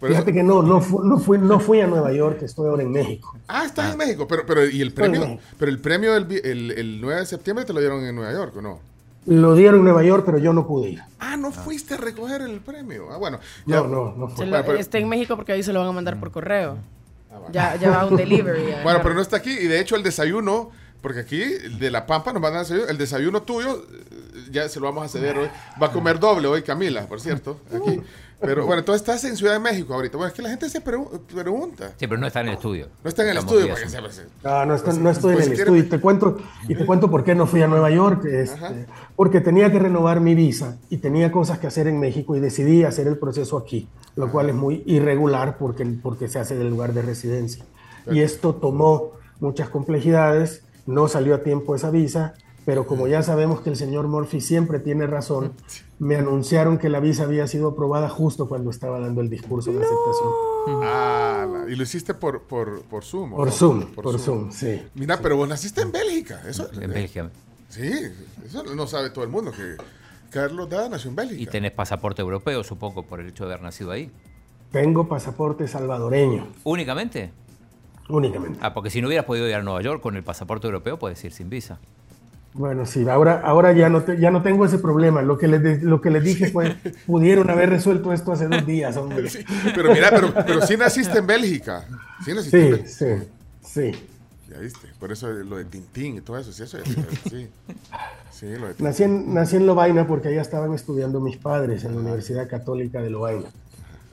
Fíjate que no, no, no, fui, no fui a Nueva York, estoy ahora en México. Ah, estás en México, pero, pero ¿y el premio? Pero el premio del el, el 9 de septiembre te lo dieron en Nueva York, ¿o no? Lo dieron en Nueva York, pero yo no pude ir. Ah, no fuiste a recoger el premio. Ah, bueno. no, no, no fue. Está en México porque ahí se lo van a mandar por correo. Ah, ya, ya va un [LAUGHS] delivery. bueno, pero no está aquí. Y de hecho, el desayuno, porque aquí de La Pampa nos mandan desayuno. El desayuno tuyo, eh, ya se lo vamos a ceder hoy. Va a comer doble hoy, Camila, por cierto. Aquí. Pero bueno, entonces estás en Ciudad de México ahorita. Bueno, es que la gente se pregunta. Sí, pero no está en el estudio. No está en el estudio. no, no, no estoy en el estudio. Y te, cuento, y te cuento por qué no fui a Nueva York. Este, porque tenía que renovar mi visa y tenía cosas que hacer en México y decidí hacer el proceso aquí, lo cual es muy irregular porque, porque se hace del lugar de residencia. Y esto tomó muchas complejidades, no salió a tiempo esa visa pero como ya sabemos que el señor Murphy siempre tiene razón, me anunciaron que la visa había sido aprobada justo cuando estaba dando el discurso de aceptación. Ah, y lo hiciste por, por, por Zoom. Por, Zoom, por, Zoom. sí. Mira, pero vos naciste en Bélgica. Eso, en Bélgica. Sí, eso no sabe todo el mundo, que Carlos Dada nació en Bélgica. Y tenés pasaporte europeo, supongo, por el hecho de haber nacido ahí. Tengo pasaporte salvadoreño. ¿Únicamente? Únicamente. Ah, porque si no hubieras podido ir a Nueva York con el pasaporte europeo, puedes ir sin visa. Bueno, sí, ahora, ahora ya, no ya no tengo ese problema. Lo que les, lo que les dije fue, pudieron haber resuelto esto hace dos días, hombre. pero mira, pero, pero sí naciste en Bélgica. Sí, naciste sí, en Bélgica. sí, sí. Ya viste, por eso lo de Tintín y todo eso, sí, eso, sí. sí lo de nací, en, nací en Lovaina porque allá estaban estudiando mis padres en la Universidad Católica de Lovaina.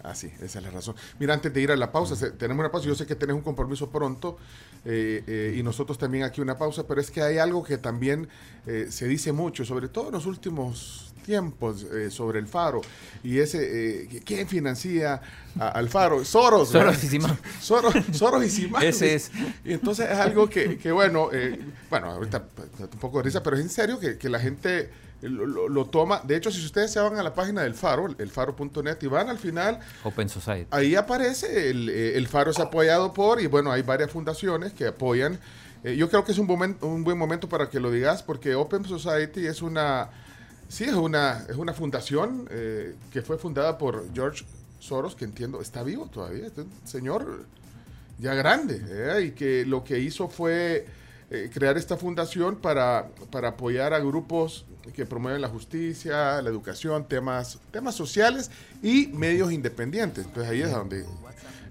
Ah, sí, esa es la razón. Mira, antes de ir a la pausa, tenemos una pausa. Yo sé que tenés un compromiso pronto eh, eh, y nosotros también aquí una pausa, pero es que hay algo que también eh, se dice mucho, sobre todo en los últimos tiempos, sobre el Faro y ese, ¿quién financia al Faro? Soros. Soros y Simán. [LAUGHS] Soros, Soros y Simán. Ese es. Y entonces es algo que, que bueno, bueno, ahorita un poco de risa, pero es en serio que, que la gente lo, toma. De hecho, si ustedes se van a la página del Faro, el faro.net, y van al final, Open Society. ahí aparece, el, eh, el Faro es apoyado por, y bueno, hay varias fundaciones que apoyan. Eh, yo creo que es un, momento, un buen momento para que lo digas, porque Open Society es una, sí, es una, es una fundación eh, que fue fundada por George Soros, que entiendo, está vivo todavía, este señor ya grande, ¿eh? y que lo que hizo fue crear esta fundación para, para apoyar a grupos que promueven la justicia, la educación, temas, temas sociales y medios independientes. Entonces ahí es donde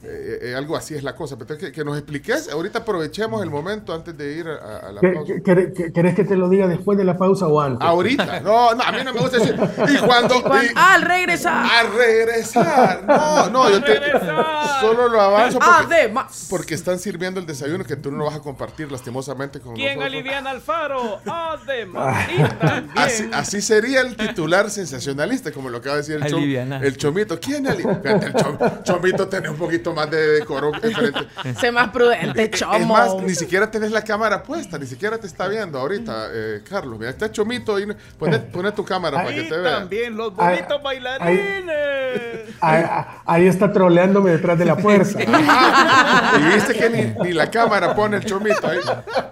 eh, eh, algo así es la cosa. Pero que, que, nos expliques, ahorita aprovechemos el momento antes de ir a, a la pausa. ¿Querés que te lo diga después de la pausa o antes? Ahorita, no, no, a mí no me gusta decir. Y cuando. [LAUGHS] ¿Y cuando? y- al regresar. a regresar. No, no, yo te, solo lo avanzo porque, Además. porque están sirviendo el desayuno que tú no lo vas a compartir lastimosamente con ¿Quién nosotros. aliviana al faro? Además. [LAUGHS] Y. Así, así sería el titular sensacionalista, como lo acaba de decir el, Alivianar. el chomito. ¿Quién aliviana? El chom- chomito tiene un poquito más de decoro enfrente. Sé más prudente, chomo. Es más, ni siquiera tenés la cámara puesta, ni siquiera te está viendo ahorita, eh, Carlos. Mira, está Chomito ahí. Poné, poné tu cámara para que Y te vea. también los bonitos bailarines. Ahí, ahí está troleándome detrás de la puerta. [LAUGHS] Y viste que ni, ni la cámara pone el chomito ahí.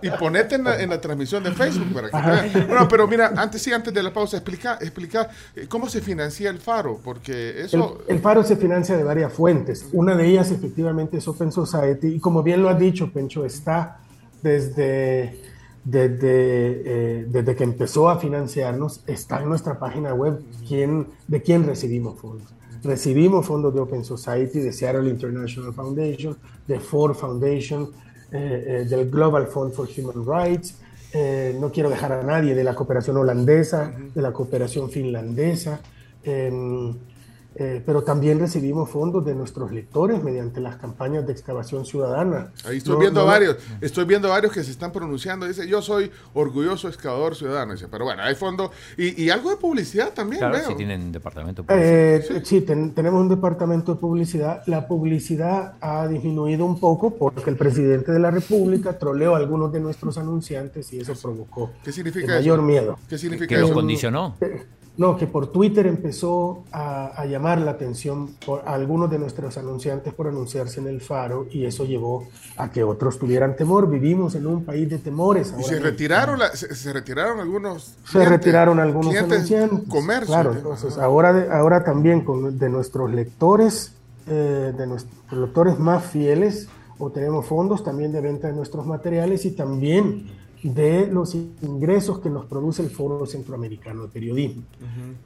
Y ponete en la, en la transmisión de Facebook para que te vean. Bueno, pero mira, antes sí, antes de la pausa, explica, explica eh, cómo se financia el faro, porque eso. el Faro se financia de varias fuentes. Una de ellas efectivamente es Open Society y como bien lo has dicho, Pencho, está desde, desde, eh, desde que empezó a financiarnos, está en nuestra página web quién, de quién recibimos fondos. Recibimos fondos de Open Society, de Seattle International Foundation, de Ford Foundation, eh, eh, del Global Fund for Human Rights, eh, no quiero dejar a nadie, de la cooperación holandesa, de la cooperación finlandesa, em, eh, pero también recibimos fondos de nuestros lectores mediante las campañas de excavación ciudadana. Ahí estoy No- viendo no- varios, estoy viendo varios que se están pronunciando. Dice, yo soy orgulloso excavador ciudadano. Dice, pero bueno, hay fondo y, y algo de publicidad también. Claro, veo. si tienen departamento. Eh, sí, ten- tenemos un departamento de publicidad. La publicidad ha disminuido un poco porque el presidente de la República troleó a algunos de nuestros anunciantes y eso provocó ¿Qué significa el mayor eso? miedo. ¿Qué significa que los eso? condicionó. No, que por Twitter empezó a, a llamar la atención por a algunos de nuestros anunciantes por anunciarse en el faro y eso llevó a que otros tuvieran temor. Vivimos en un país de temores. Y ahora se mismo. retiraron, la- se, se retiraron algunos. se clientes, retiraron algunos anunciantes. Comercio. Claro, entonces Ajá. ahora, de- ahora también con, de nuestros lectores, eh, de nuestros lectores más fieles, obtenemos fondos también de venta de nuestros materiales y también de los ingresos que nos produce el Foro Centroamericano de Periodismo.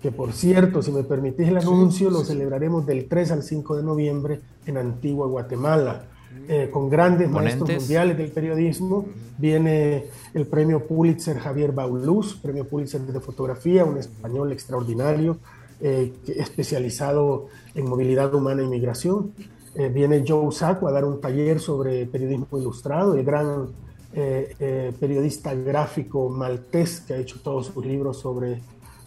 Que por cierto, si me permitís el anuncio, lo celebraremos del 3 al 5 de noviembre en Antigua, Guatemala. eh, con grandes maestros Ponentes. mundiales del periodismo. Viene el premio Pulitzer Javier Bauluz, premio Pulitzer de fotografía, un español extraordinario, eh, especializado en movilidad humana e inmigración. Eh, viene Joe Sacco a dar un taller sobre periodismo ilustrado, el gran eh, eh, periodista gráfico maltés que ha hecho todos sus libros sobre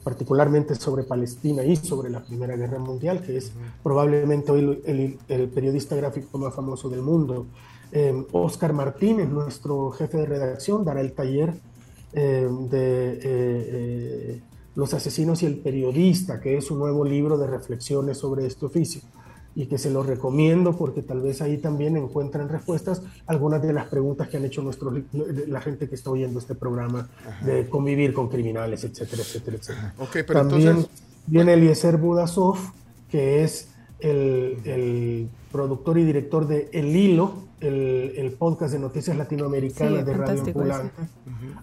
particularmente sobre Palestina y sobre la Primera Guerra Mundial, que es probablemente hoy el, periodista gráfico más famoso del mundo. Eh, Oscar Martínez, nuestro jefe de redacción, dará el taller eh, de eh, eh, Los asesinos y el periodista, que es un nuevo libro de reflexiones sobre este oficio y que se lo recomiendo porque tal vez ahí también encuentran respuestas a algunas de las preguntas que han hecho nuestros, la gente que está oyendo este programa de convivir con criminales, etcétera, etcétera, etcétera. Ok, pero También entonces. viene Eliezer Budasov, que es el, el productor y director de El Hilo, el, el podcast de noticias latinoamericanas Sí, de Radio. Ambulante,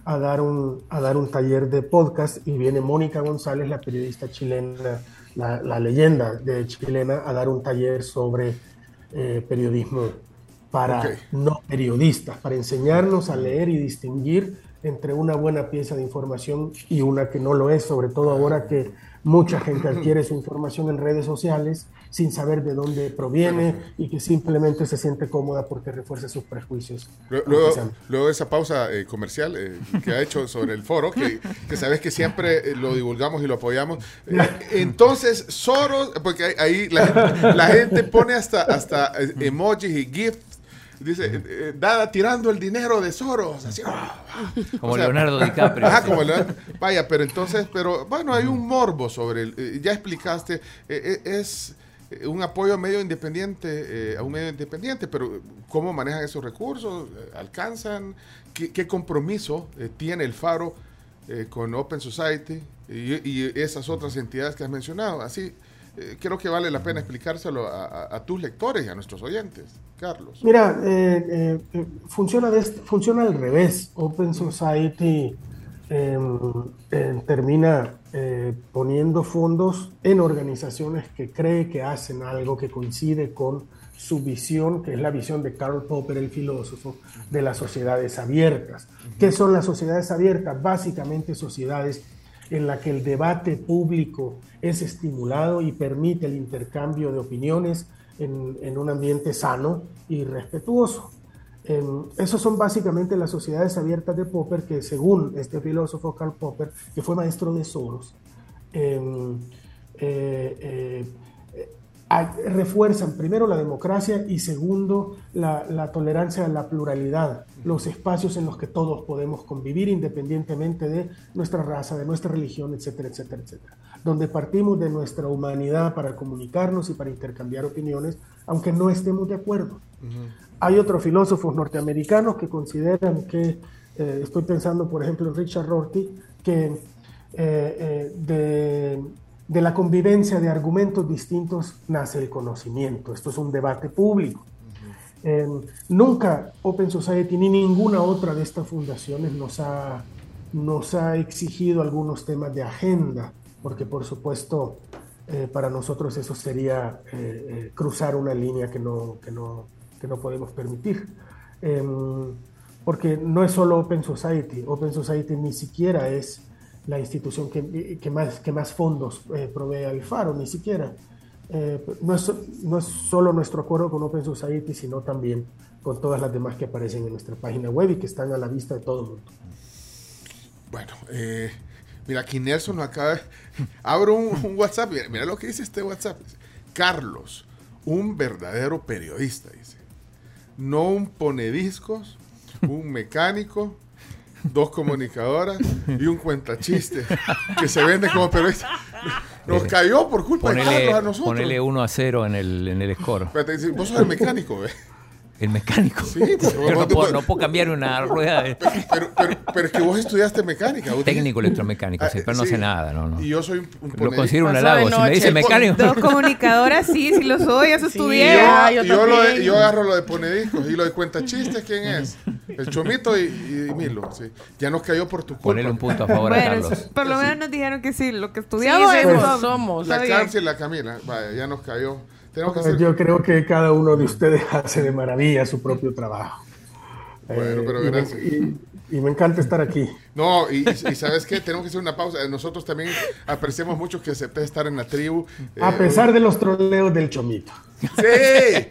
a, dar un, a dar un taller de podcast. Y viene Mónica González, la periodista chilena, la, la leyenda de chilena, a dar un taller sobre eh, periodismo para no periodistas, para enseñarnos a leer y distinguir entre una buena pieza de información y una que no lo es, sobre todo ahora que mucha gente adquiere su información en redes sociales sin saber de dónde proviene y que simplemente se siente cómoda porque refuerza sus prejuicios. Luego, luego, de esa pausa eh, comercial eh, que ha hecho sobre el foro, que, que sabes que siempre eh, lo divulgamos y lo apoyamos. Eh, entonces, Soros, porque ahí, la, gente, la gente pone hasta, hasta eh, emojis y gifs. Dice, eh, eh, Dada tirando el dinero de Soros. Así, ah, ah. Como O sea, Leonardo DiCaprio. Ajá, como Leonardo- Vaya, pero entonces, pero bueno, hay un morbo sobre el. eh, ya explicaste, eh, eh, es un apoyo a medio independiente, eh, a un medio independiente, pero ¿cómo manejan esos recursos? Eh, ¿Alcanzan? ¿Qué, qué compromiso eh, tiene el Faro eh, con Open Society y, esas otras entidades que has mencionado? Así, eh, creo que vale la pena explicárselo a, tus lectores y a nuestros oyentes. Carlos. Mira, eh, eh, eh, funciona, de funciona al revés. Open Society eh, eh, termina eh, poniendo fondos en organizaciones que cree que hacen algo que coincide con su visión, que es la visión de Karl Popper, el filósofo, de las sociedades abiertas. ¿Qué son las sociedades abiertas? Básicamente sociedades en las que el debate público es estimulado y permite el intercambio de opiniones en, en un ambiente sano y respetuoso. Em, esos son básicamente las sociedades abiertas de Popper, que según este filósofo Karl Popper, que fue maestro de Soros, em, eh, eh, eh, refuerzan primero la democracia y segundo la, la tolerancia a la pluralidad, los espacios en los que todos podemos convivir independientemente de nuestra raza, de nuestra religión, etcétera, etcétera, etcétera. Donde partimos de nuestra humanidad para comunicarnos y para intercambiar opiniones, aunque no estemos de acuerdo. Hay otros filósofos norteamericanos que consideran que, eh, estoy pensando por ejemplo en Richard Rorty, que eh, eh, de, de la convivencia de argumentos distintos nace el conocimiento. Esto es un debate público. Eh, nunca Open Society ni ninguna otra de estas fundaciones nos ha, nos ha exigido algunos temas de agenda, porque por supuesto para nosotros eso sería cruzar una línea que no, que no, que no podemos permitir. Em, porque no es solo Open Society, Open Society ni siquiera es la institución que, que más, que más fondos eh, provee al Faro, ni siquiera. Eh, no, es, no es solo nuestro acuerdo con Open Society, sino también con todas las demás que aparecen en nuestra página web y que están a la vista de todo el mundo. Bueno, eh, mira, aquí Nelson acaba. [LAUGHS] Abro un, un WhatsApp, mira, mira lo que dice este WhatsApp. Carlos, un verdadero periodista, dice. No un ponediscos, un mecánico, dos comunicadoras y un cuentachiste que se vende como periodista. Nos cayó por culpa de Carlos a nosotros. ponele 1 a 0 en el, en el score. Vos sos el mecánico, ¿ve? El mecánico. Sí, [LAUGHS] pero no, puedo, no puedo cambiar una rueda de Pero, pero, pero es que vos estudiaste mecánica. vos técnico electromecánico, sí, Ah, pero no sí. sé nada. No, no. Y yo soy un, un Lo considero un halago. Si me dice mecánico. Dos comunicadoras, sí, sí lo soy, eso Sí. estudié. Y yo, yo lo de- yo agarro lo de ponediscos y lo de cuentachistes, ¿quién es? El Chomito y, y Milo, sí. Ya nos cayó por tu culpa. Ponele un punto a favor a Bueno, Carlos. por lo menos nos dijeron que sí, lo que estudiamos pues, somos. La. Carmen y la Camila, vaya, ya nos cayó. Tenemos que ser... Yo creo que cada uno de ustedes [LAUGHS] hace de maravilla su propio trabajo. Bueno, pero y, me, gracias. y- y me encanta estar aquí. No, y, ¿sabes qué? Tenemos que hacer una pausa. Nosotros también apreciamos mucho que aceptes estar en la tribu. A Eh, pesar de los troleos del chomito. ¡Sí!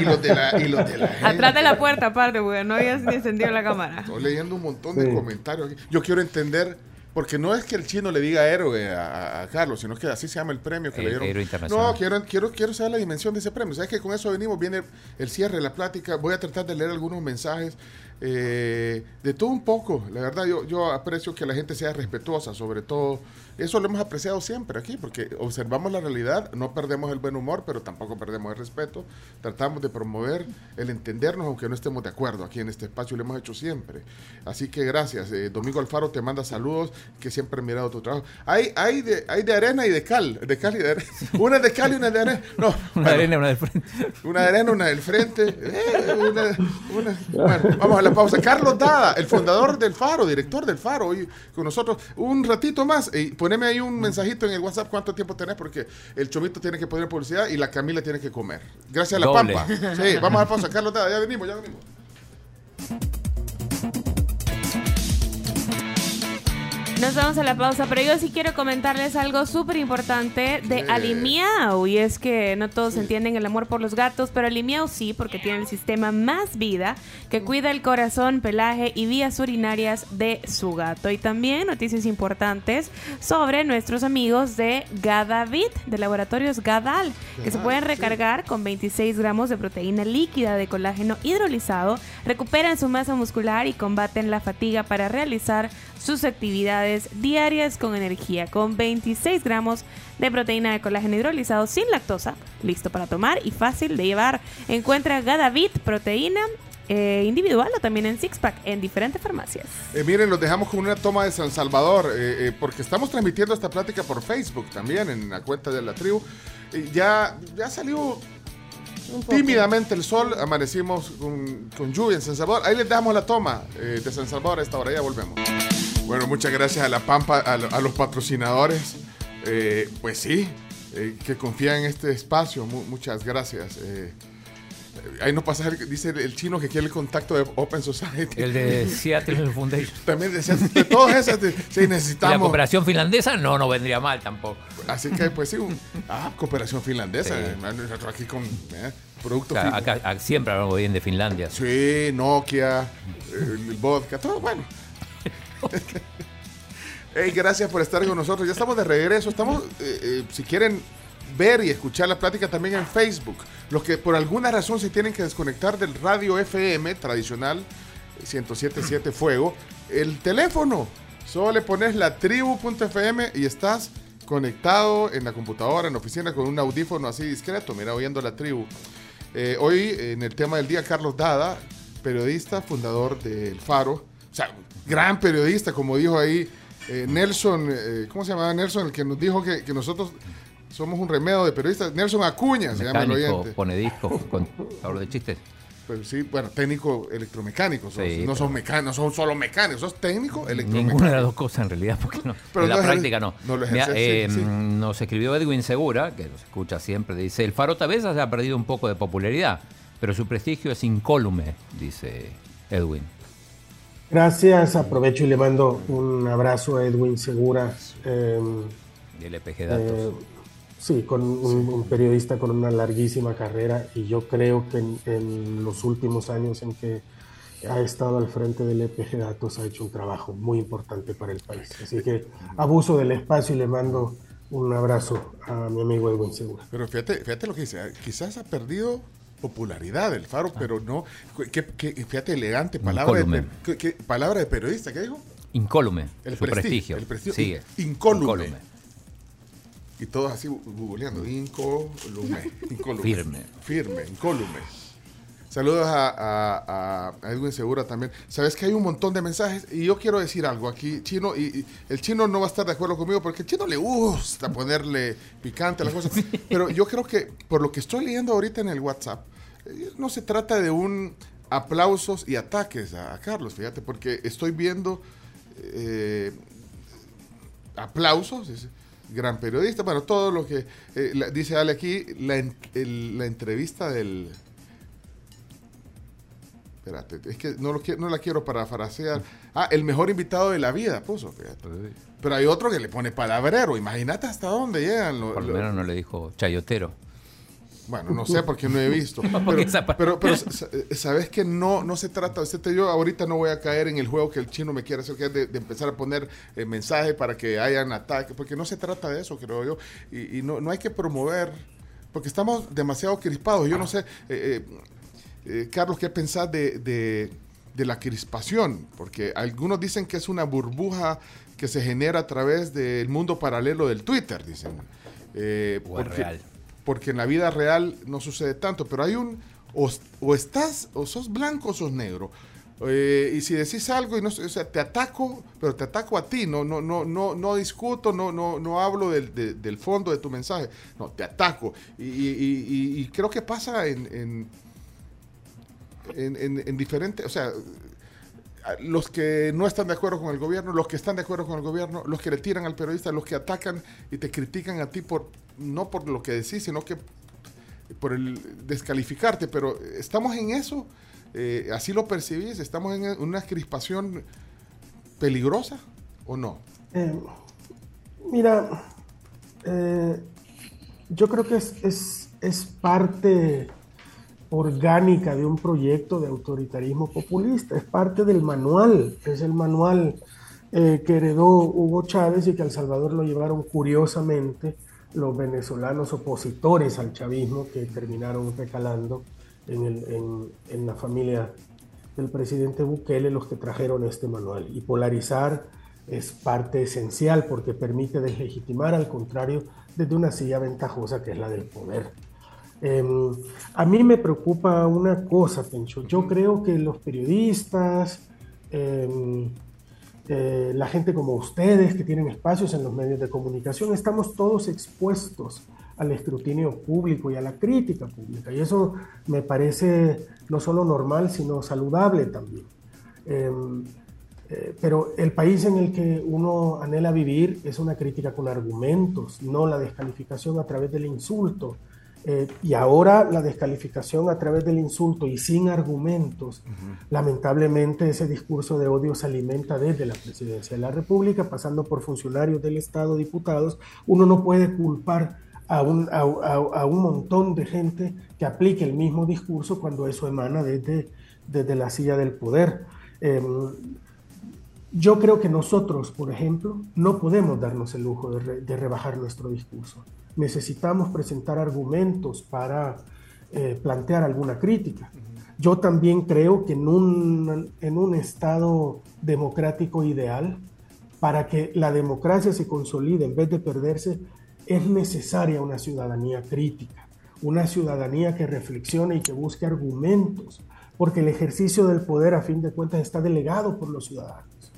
Y los de la... Y los de la gente. Atrás de la puerta, aparte, porque no habías ni encendido la cámara. Estoy leyendo un montón de Sí. comentarios aquí. Yo quiero entender, porque no es que el chino le diga héroe a, Carlos, sino que así se llama el premio que El le dieron. héroe internacional. No, quiero, quiero, quiero saber la dimensión de ese premio. ¿Sabes que con eso venimos? Viene el cierre de la plática. Voy a tratar de leer algunos mensajes eh, de todo un poco. La verdad, yo, yo aprecio que la gente sea respetuosa, sobre todo. Eso lo hemos apreciado siempre aquí, porque observamos la realidad, no perdemos el buen humor, pero tampoco perdemos el respeto. Tratamos de promover el entendernos, aunque no estemos de acuerdo aquí en este espacio, lo hemos hecho siempre. Así que gracias. Eh, Domingo Alfaro te manda saludos, que siempre he mirado tu trabajo. Hay, hay, de, hay de arena y de cal, de cal y de arena. Una de cal y una de arena. No, [LAUGHS] Una bueno, arena, una del frente. una de arena, una del frente. eh, una- una- Bueno, vamos a la pausa. Carlos Dada, el fundador del Faro, director del Faro, hoy con nosotros. Un ratito más. Y poneme ahí un mensajito en el WhatsApp cuánto tiempo tenés, porque el Chomito tiene que poner publicidad y la Camila tiene que comer. Gracias a la Doble. Pampa. Sí, vamos a pausa. Carlos ya venimos, ya venimos. Nos vamos a la pausa, pero yo sí quiero comentarles algo súper importante de. Alimiao. Y es que no todos entienden el amor por los gatos, pero Alimiao sí, porque tiene el sistema Más Vida, que cuida el corazón, pelaje y vías urinarias de su gato. Y también noticias importantes sobre nuestros amigos de Gadavit, de Laboratorios Gadal, que se pueden recargar con 26 gramos de proteína líquida de colágeno hidrolizado, recuperan su masa muscular y combaten la fatiga para realizar sus actividades diarias con energía, con 26 gramos de proteína de colágeno hidrolizado sin lactosa, listo para tomar y fácil de llevar. Encuentra Gadavit proteína eh, individual o también en six pack en diferentes farmacias. Eh, miren, los dejamos con una toma de San Salvador, eh, porque estamos transmitiendo esta plática por Facebook también, en la cuenta de la tribu. Ya, ya salió tímidamente el sol, amanecimos con, con lluvia en San Salvador. Ahí les damos la toma eh, de San Salvador a esta hora, ya volvemos. Bueno, muchas gracias a La Pampa, a, a los patrocinadores. Eh, pues sí, eh, que confían en este espacio. Mu- muchas gracias. Ahí nos pasa, dice el chino que quiere el contacto de Open Society. El de [LAUGHS] Seattle Foundation. También decía, de todas esas, de- sí, ¿Y la necesitamos. cooperación finlandesa? No, no vendría mal tampoco. Así que, pues sí, un- ah, cooperación finlandesa. Sí. aquí con eh, productos. Acá, acá siempre hablamos bien de Finlandia. Sí, Nokia, el vodka, todo bueno. [LAUGHS] Hey, gracias por estar con nosotros. Ya estamos de regreso. Estamos, eh, eh, si quieren ver y escuchar la plática también en Facebook. Los que por alguna razón se tienen que desconectar del radio FM tradicional 1077 [CLEARS THROAT] Fuego, el teléfono. Solo le pones la tribu.fm y estás conectado en la computadora, en la oficina, con un audífono así discreto, mira, oyendo la tribu. Eh, hoy, en el tema del día, Carlos Dada, periodista, fundador del Faro. O sea, gran periodista, como dijo ahí eh, Nelson, eh, ¿cómo se llamaba Nelson? El que nos dijo que, que nosotros somos un remedio de periodistas. Nelson Acuña se llama el oyente. pone discos, con hablo de chistes. Pero sí, bueno, técnico electromecánico. sos. Sí, no pero- son mecánicos, no son solo mecánicos, sos técnico electromecánico. Ninguna de las dos cosas en realidad, porque no. Pero en la no práctica no. no lo Mira, eh, sí, sí. Nos escribió Edwin Segura, que nos escucha siempre, dice, el Faro Tabesa se ha perdido un poco de popularidad, pero su prestigio es incólume, dice Edwin. Gracias, aprovecho y le mando un abrazo a Edwin Segura. eh, Y el EPG Datos. Eh, sí, con un, un periodista con una larguísima carrera y yo creo que en, en los últimos años en que ha estado al frente del EPG Datos ha hecho un trabajo muy importante para el país. Así que abuso del espacio y le mando un abrazo a mi amigo Edwin Segura. Pero fíjate, fíjate lo que dice, quizás ha perdido popularidad el faro, pero no, que, que- fíjate, elegante, palabra de, que- palabra de periodista, ¿qué dijo? Incólume, El su prestigio, prestigio. el prestigio. Sigue. Incólume. Y todos así googleando, incólume, [LAUGHS] incólume. Firme. Firme, incólume. Saludos a, a- a Edwin Segura también. Sabes que hay un montón de mensajes y yo quiero decir algo aquí, chino, y, y el chino no va a estar de acuerdo conmigo porque el chino le gusta ponerle picante a las cosas. [LAUGHS] Pero yo creo que por lo que estoy leyendo ahorita en el WhatsApp, eh, no se trata de un aplausos y ataques a, a Carlos, fíjate, porque estoy viendo eh, aplausos, gran periodista, bueno, todo lo que eh, la- dice Ale aquí, la, en- el- la entrevista del... Espérate, es que no, lo, qui- no la quiero parafrasear. Ah, el mejor invitado de la vida, puso, fíjate. Pero hay otro que le pone palabrero, imagínate hasta dónde llegan los... Por lo menos no le dijo chayotero. Bueno, no sé porque no he visto. [LAUGHS] Pero, pero, pero, sa- sabes que no, no se trata, yo ahorita no voy a caer en el juego que el chino me quiere hacer, que es de, de empezar a poner eh, mensajes para que hayan ataques, porque no se trata de eso, creo yo. Y, y no, no hay que promover, porque estamos demasiado crispados. Yo no sé, eh, eh, eh, Carlos, ¿qué pensás de, de- de la crispación? Porque algunos dicen que es una burbuja que se genera a través del mundo paralelo del Twitter, dicen. Eh, O real. Porque en la vida real no sucede tanto, pero hay un, o, estás, o sos blanco o sos negro. Eh, y si decís algo y no, o sea, te ataco, pero te ataco a ti, no, no, no, no, no discuto, no, no, no hablo del, de- del fondo de tu mensaje, no, te ataco. Y, y- y- y- creo que pasa en, en, en- en diferentes, o sea, los que no están de acuerdo con el gobierno, los que están de acuerdo con el gobierno, los que le tiran al periodista, los que atacan y te critican a ti por no por lo que decís, sino que por el descalificarte, pero estamos en eso, eh, así lo percibís, estamos en una crispación peligrosa o no? Eh, mira, eh, yo creo que es, parte orgánica de un proyecto de autoritarismo populista, es parte del manual, es el manual eh, que heredó Hugo Chávez y que a El Salvador lo llevaron curiosamente los venezolanos opositores al chavismo que terminaron recalando en, el- en- en la familia del presidente Bukele los que trajeron este manual. Y polarizar es parte esencial porque permite deslegitimar al contrario desde una silla ventajosa que es la del poder. Em, a mí me preocupa una cosa, Pencho. Yo creo que los periodistas, em, eh, la gente como ustedes que tienen espacios en los medios de comunicación, estamos todos expuestos al escrutinio público y a la crítica pública. Y eso me parece no solo normal, sino saludable también. Em, eh, pero el país en el que uno anhela vivir es una crítica con argumentos, no la descalificación a través del insulto. Eh, y ahora la descalificación a través del insulto y sin argumentos, lamentablemente ese discurso de odio se alimenta desde la presidencia de la República, pasando por funcionarios del Estado, diputados. Uno no puede culpar a un, a, un montón de gente que aplique el mismo discurso cuando eso emana desde, desde la silla del poder. Em, yo creo que nosotros, por ejemplo, no podemos darnos el lujo de rebajar nuestro discurso necesitamos presentar argumentos para eh, plantear alguna crítica. Yo también creo que en un, en un Estado democrático ideal, para que la democracia se consolide en vez de perderse, es necesaria una ciudadanía crítica, una ciudadanía que reflexione y que busque argumentos, porque el ejercicio del poder a fin de cuentas está delegado por los ciudadanos.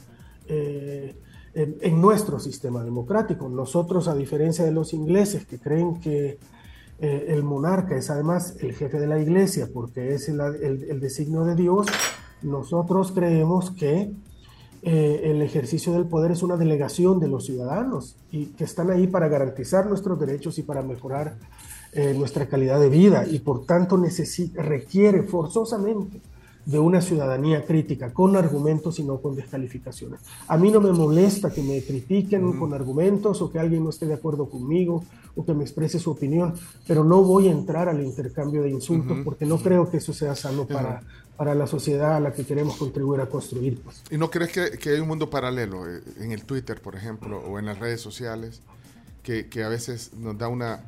Eh, en, nuestro sistema democrático. Nosotros, a diferencia de los ingleses que creen que eh, el monarca es además el jefe de la iglesia porque es el, el, designio de Dios, nosotros creemos que eh, el ejercicio del poder es una delegación de los ciudadanos y que están ahí para garantizar nuestros derechos y para mejorar eh, nuestra calidad de vida y por tanto requiere forzosamente de una ciudadanía crítica, con argumentos y no con descalificaciones. A mí no me molesta que me critiquen con argumentos o que alguien no esté de acuerdo conmigo o que me exprese su opinión, pero no voy a entrar al intercambio de insultos porque no creo que eso sea sano para, para la sociedad a la que queremos contribuir a construir. Pues. ¿Y no crees que, que hay un mundo paralelo eh, en el Twitter, por ejemplo, o en las redes sociales, que, que a veces nos da una,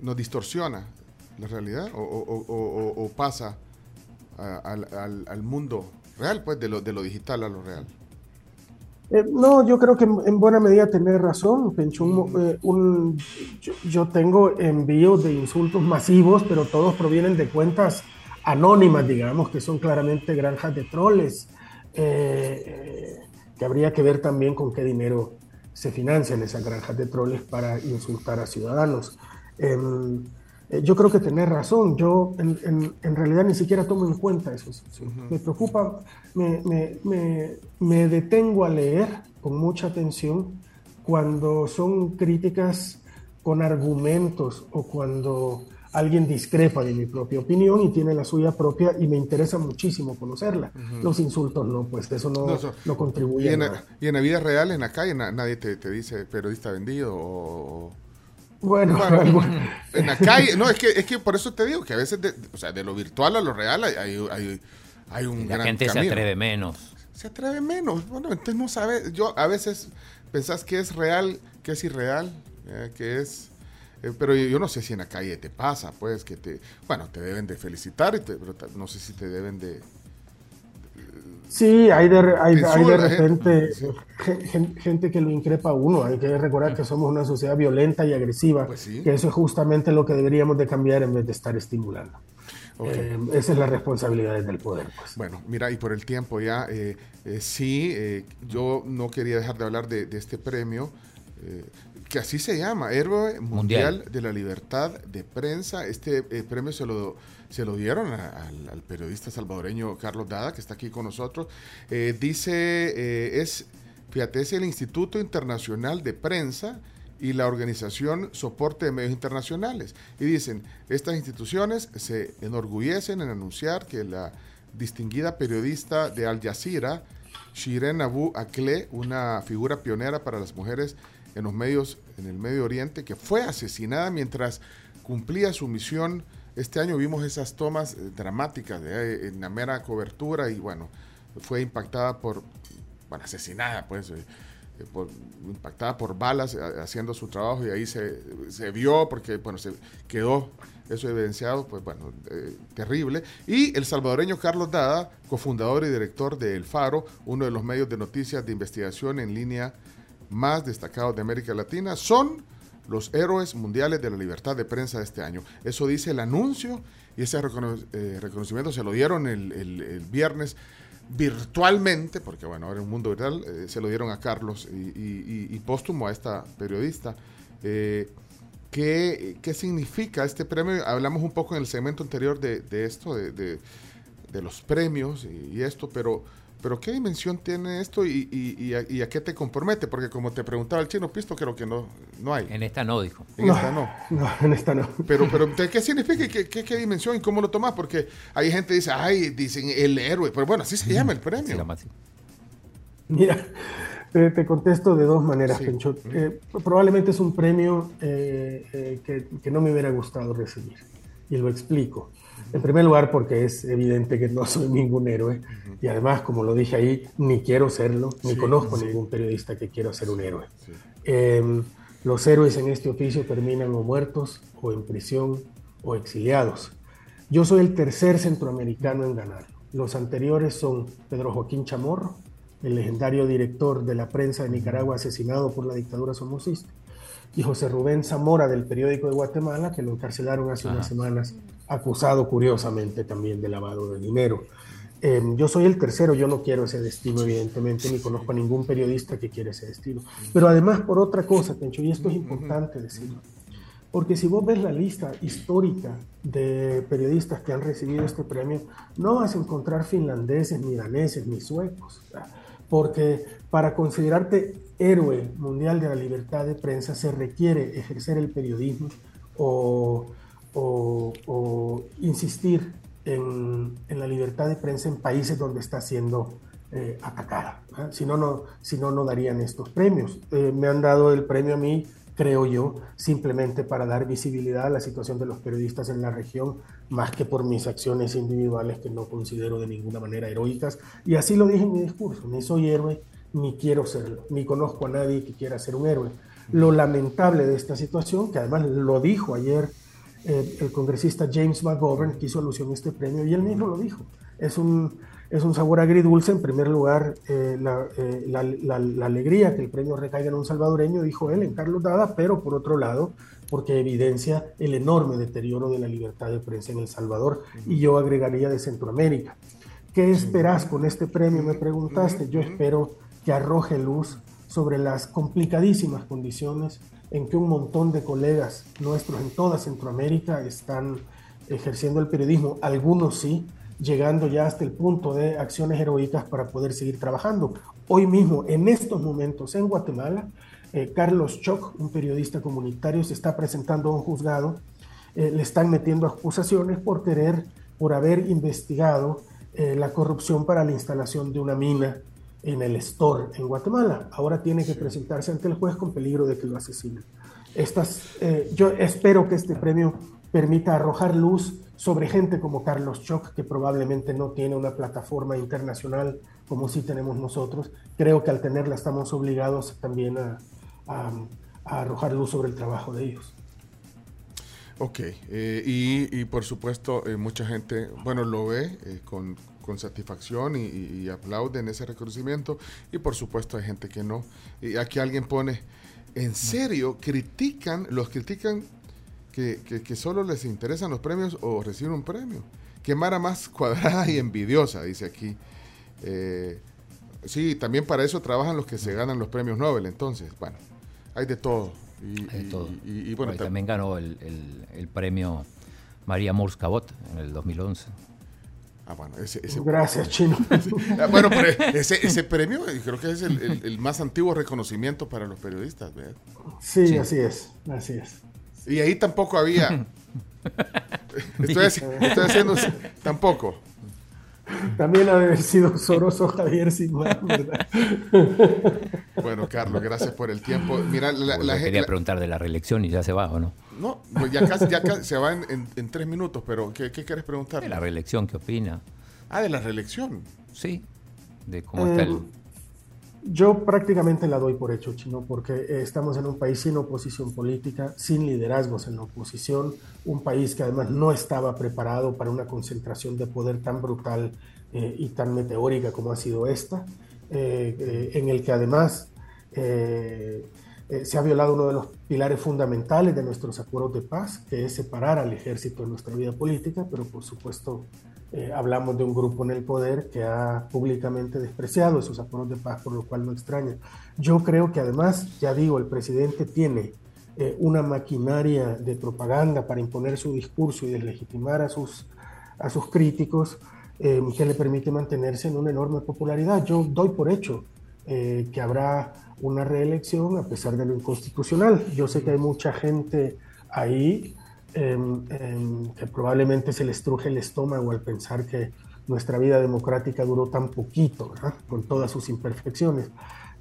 nos distorsiona la realidad o, o, o pasa? Al, mundo real, pues de lo, de lo digital a lo real. Eh, no, yo creo que en buena medida tenés razón, Pencho. Eh, yo, tengo envíos de insultos masivos, pero todos provienen de cuentas anónimas, digamos, que son claramente granjas de troles, eh, que habría que ver también con qué dinero se financian esas granjas de troles para insultar a ciudadanos. Eh, yo creo que tenés razón. Yo en, en, realidad ni siquiera tomo en cuenta eso. Me preocupa, me, me, me, detengo a leer con mucha atención cuando son críticas con argumentos o cuando alguien discrepa de mi propia opinión y tiene la suya propia y me interesa muchísimo conocerla. Los insultos no, pues eso no, no, contribuye. Y en, a y en la vida real, en la calle, nadie te, te dice periodista vendido o [LAUGHS] bueno, en la calle, no, es que, es que por eso te digo que a veces, de, o sea, de lo virtual a lo real hay, hay, hay un la gente se atreve menos. Se atreve menos. Bueno, entonces no sabes. Yo a veces pensás que es real, que es irreal, eh, que es. Eh, pero yo, no sé si en la calle te pasa, pues, que te. Bueno, te deben de felicitar, pero no sé si te deben de Sí, hay de, hay, de repente [LAUGHS] gente, que lo increpa a uno. Hay que recordar que somos una sociedad violenta y agresiva, pues que eso es justamente lo que deberíamos de cambiar en vez de estar estimulando. Eh, esa es la responsabilidad del poder. Pues. Bueno, mira, y por el tiempo ya, eh, eh, sí, yo no quería dejar de hablar de, este premio, que así se llama, Héroe Mundial, de la Libertad de Prensa. Este premio se lo se lo dieron al, periodista salvadoreño Carlos Dada, que está aquí con nosotros. Eh, dice, eh, es, fíjate, el Instituto Internacional de Prensa y la organización Soporte de Medios Internacionales. Y dicen, estas instituciones se enorgullecen en anunciar que la distinguida periodista de Al Jazeera, Shiren Abu Akleh, una figura pionera para las mujeres en los medios en el Medio Oriente, que fue asesinada mientras cumplía su misión este año vimos esas tomas eh, dramáticas de, en la mera cobertura y bueno, fue impactada por, bueno, asesinada pues, eh, eh, por, impactada por balas haciendo su trabajo y ahí se, se, vio porque bueno, se quedó eso evidenciado, pues bueno, terrible. Y el salvadoreño Carlos Dada, cofundador y director de El Faro, uno de los medios de noticias de investigación en línea más destacados de América Latina, son los héroes mundiales de la libertad de prensa de este año. Eso dice el anuncio y ese eh, reconocimiento se lo dieron el, viernes virtualmente, porque bueno, ahora en un mundo virtual, eh, se lo dieron a Carlos y, póstumo a esta periodista. Eh, ¿qué, significa este premio? Hablamos un poco en el segmento anterior de, esto, de, los premios y, esto, pero pero ¿qué dimensión tiene esto y, a, qué te compromete? Porque como te preguntaba el chino Pisto, creo que no, no hay. En esta no, dijo. En esta no. [LAUGHS] No, en esta no. Pero, pero ¿qué significa? ¿Qué, qué, dimensión y cómo lo tomas? Porque hay gente que dice, ay, dicen el héroe. Pero bueno, así se llama el premio. Mira, te, contesto de dos maneras, eh, probablemente es un premio eh, eh, que, que no me hubiera gustado recibir. Y lo explico. En primer lugar, porque es evidente que no soy ningún héroe. Y además, como lo dije ahí, ni quiero serlo, ni conozco ningún periodista que quiera ser un héroe. Em, los héroes en este oficio terminan o muertos, o en prisión, o exiliados. Yo soy el tercer centroamericano en ganar. Los anteriores son Pedro Joaquín Chamorro, el legendario director de la prensa de Nicaragua asesinado por la dictadura somocista, y José Rubén Zamora del periódico de Guatemala, que lo encarcelaron hace unas semanas, acusado curiosamente también de lavado de dinero. Em, yo soy el tercero, yo no quiero ese destino, evidentemente, ni conozco a ningún periodista que quiera ese destino. Pero además, por otra cosa, Tencho, y esto es importante decirlo, porque si vos ves la lista histórica de periodistas que han recibido este premio, no vas a encontrar finlandeses, ni daneses, ni suecos. Porque para considerarte héroe mundial de la libertad de prensa se requiere ejercer el periodismo o, insistir en, la libertad de prensa en países donde está siendo eh, atacada. Si no, no, si no, no darían estos premios. Eh, me han dado el premio a mí, creo yo, simplemente para dar visibilidad a la situación de los periodistas en la región, más que por mis acciones individuales que no considero de ninguna manera heroicas. Y así lo dije en mi discurso, ni soy héroe, ni quiero serlo, ni conozco a nadie que quiera ser un héroe. Lo lamentable de esta situación, que además lo dijo ayer eh, el congresista James McGovern, que hizo alusión a este premio, y él mismo lo dijo, es un, es un sabor agridulce, en primer lugar, eh, eh, la, la, alegría que el premio recaiga en un salvadoreño, dijo él, en Carlos Dada, pero por otro lado, porque evidencia el enorme deterioro de la libertad de prensa en El Salvador, y yo agregaría de Centroamérica. ¿Qué esperas con este premio? Me preguntaste. Yo espero que arroje luz sobre las complicadísimas condiciones en que un montón de colegas nuestros en toda Centroamérica están ejerciendo el periodismo, algunos sí, llegando ya hasta el punto de acciones heroicas para poder seguir trabajando. Hoy mismo, en estos momentos, en Guatemala, eh, Carlos Choc, un periodista comunitario, se está presentando a un juzgado, eh, le están metiendo acusaciones por querer, por haber investigado eh, la corrupción para la instalación de una mina en el store en Guatemala. Ahora tiene que presentarse ante el juez con peligro de que lo asesinen. Estas, eh, yo espero que este premio permita arrojar luz sobre gente como Carlos Choc, que probablemente no tiene una plataforma internacional como sí tenemos nosotros. Creo que al tenerla estamos obligados también a, arrojar luz sobre el trabajo de ellos. Ok, eh, y, por supuesto eh, mucha gente, bueno, lo ve con, con satisfacción y, aplauden ese reconocimiento y por supuesto hay gente que no. Y aquí alguien pone, en serio, critican, los critican que, que, solo les interesan los premios o reciben un premio. Qué mara más [LAUGHS] cuadrada y envidiosa, dice aquí. Eh, sí, también para eso trabajan los que se ganan los premios Nobel, entonces, bueno, hay de todo. Y, Y, bueno, también ganó el, el, premio María Murs Cabot en el 2011. Ah, bueno, ese, Gracias, Chino. Ah, bueno, ese, ese, premio [LAUGHS] creo que es el, el, más antiguo reconocimiento para los periodistas, ¿verdad? Sí, así es, así es. Y ahí tampoco había... [LAUGHS] estoy, estoy haciendo... Tampoco. También ha de haber sido Soroso Javier sin ¿verdad? Bueno, Carlos, gracias por el tiempo. Mira, la, la, quería preguntar de la reelección y ya se va, ¿o no? No, pues ya casi, ya casi se va en, en, tres minutos, pero ¿qué, qué quieres preguntar? De la reelección, ¿qué opina? Ah, de la reelección. Sí, de cómo está el... Eh, yo prácticamente la doy por hecho, Chino, porque eh, estamos en un país sin oposición política, sin liderazgos en la oposición, un país que además no estaba preparado para una concentración de poder tan brutal eh, y tan meteórica como ha sido esta, en el que además eh, se ha violado uno de los pilares fundamentales de nuestros acuerdos de paz, que es separar al ejército de nuestra vida política, pero por supuesto eh, hablamos de un grupo en el poder que ha públicamente despreciado esos acuerdos de paz, por lo cual no extraña. Yo creo que además, ya digo, el presidente tiene eh, una maquinaria de propaganda para imponer su discurso y deslegitimar a sus, a sus críticos que le permite mantenerse en una enorme popularidad. Yo doy por hecho que habrá una reelección a pesar de lo inconstitucional. Yo sé que hay mucha gente ahí em, em, que probablemente se les truje el estómago al pensar que nuestra vida democrática duró tan poquito, con todas sus imperfecciones.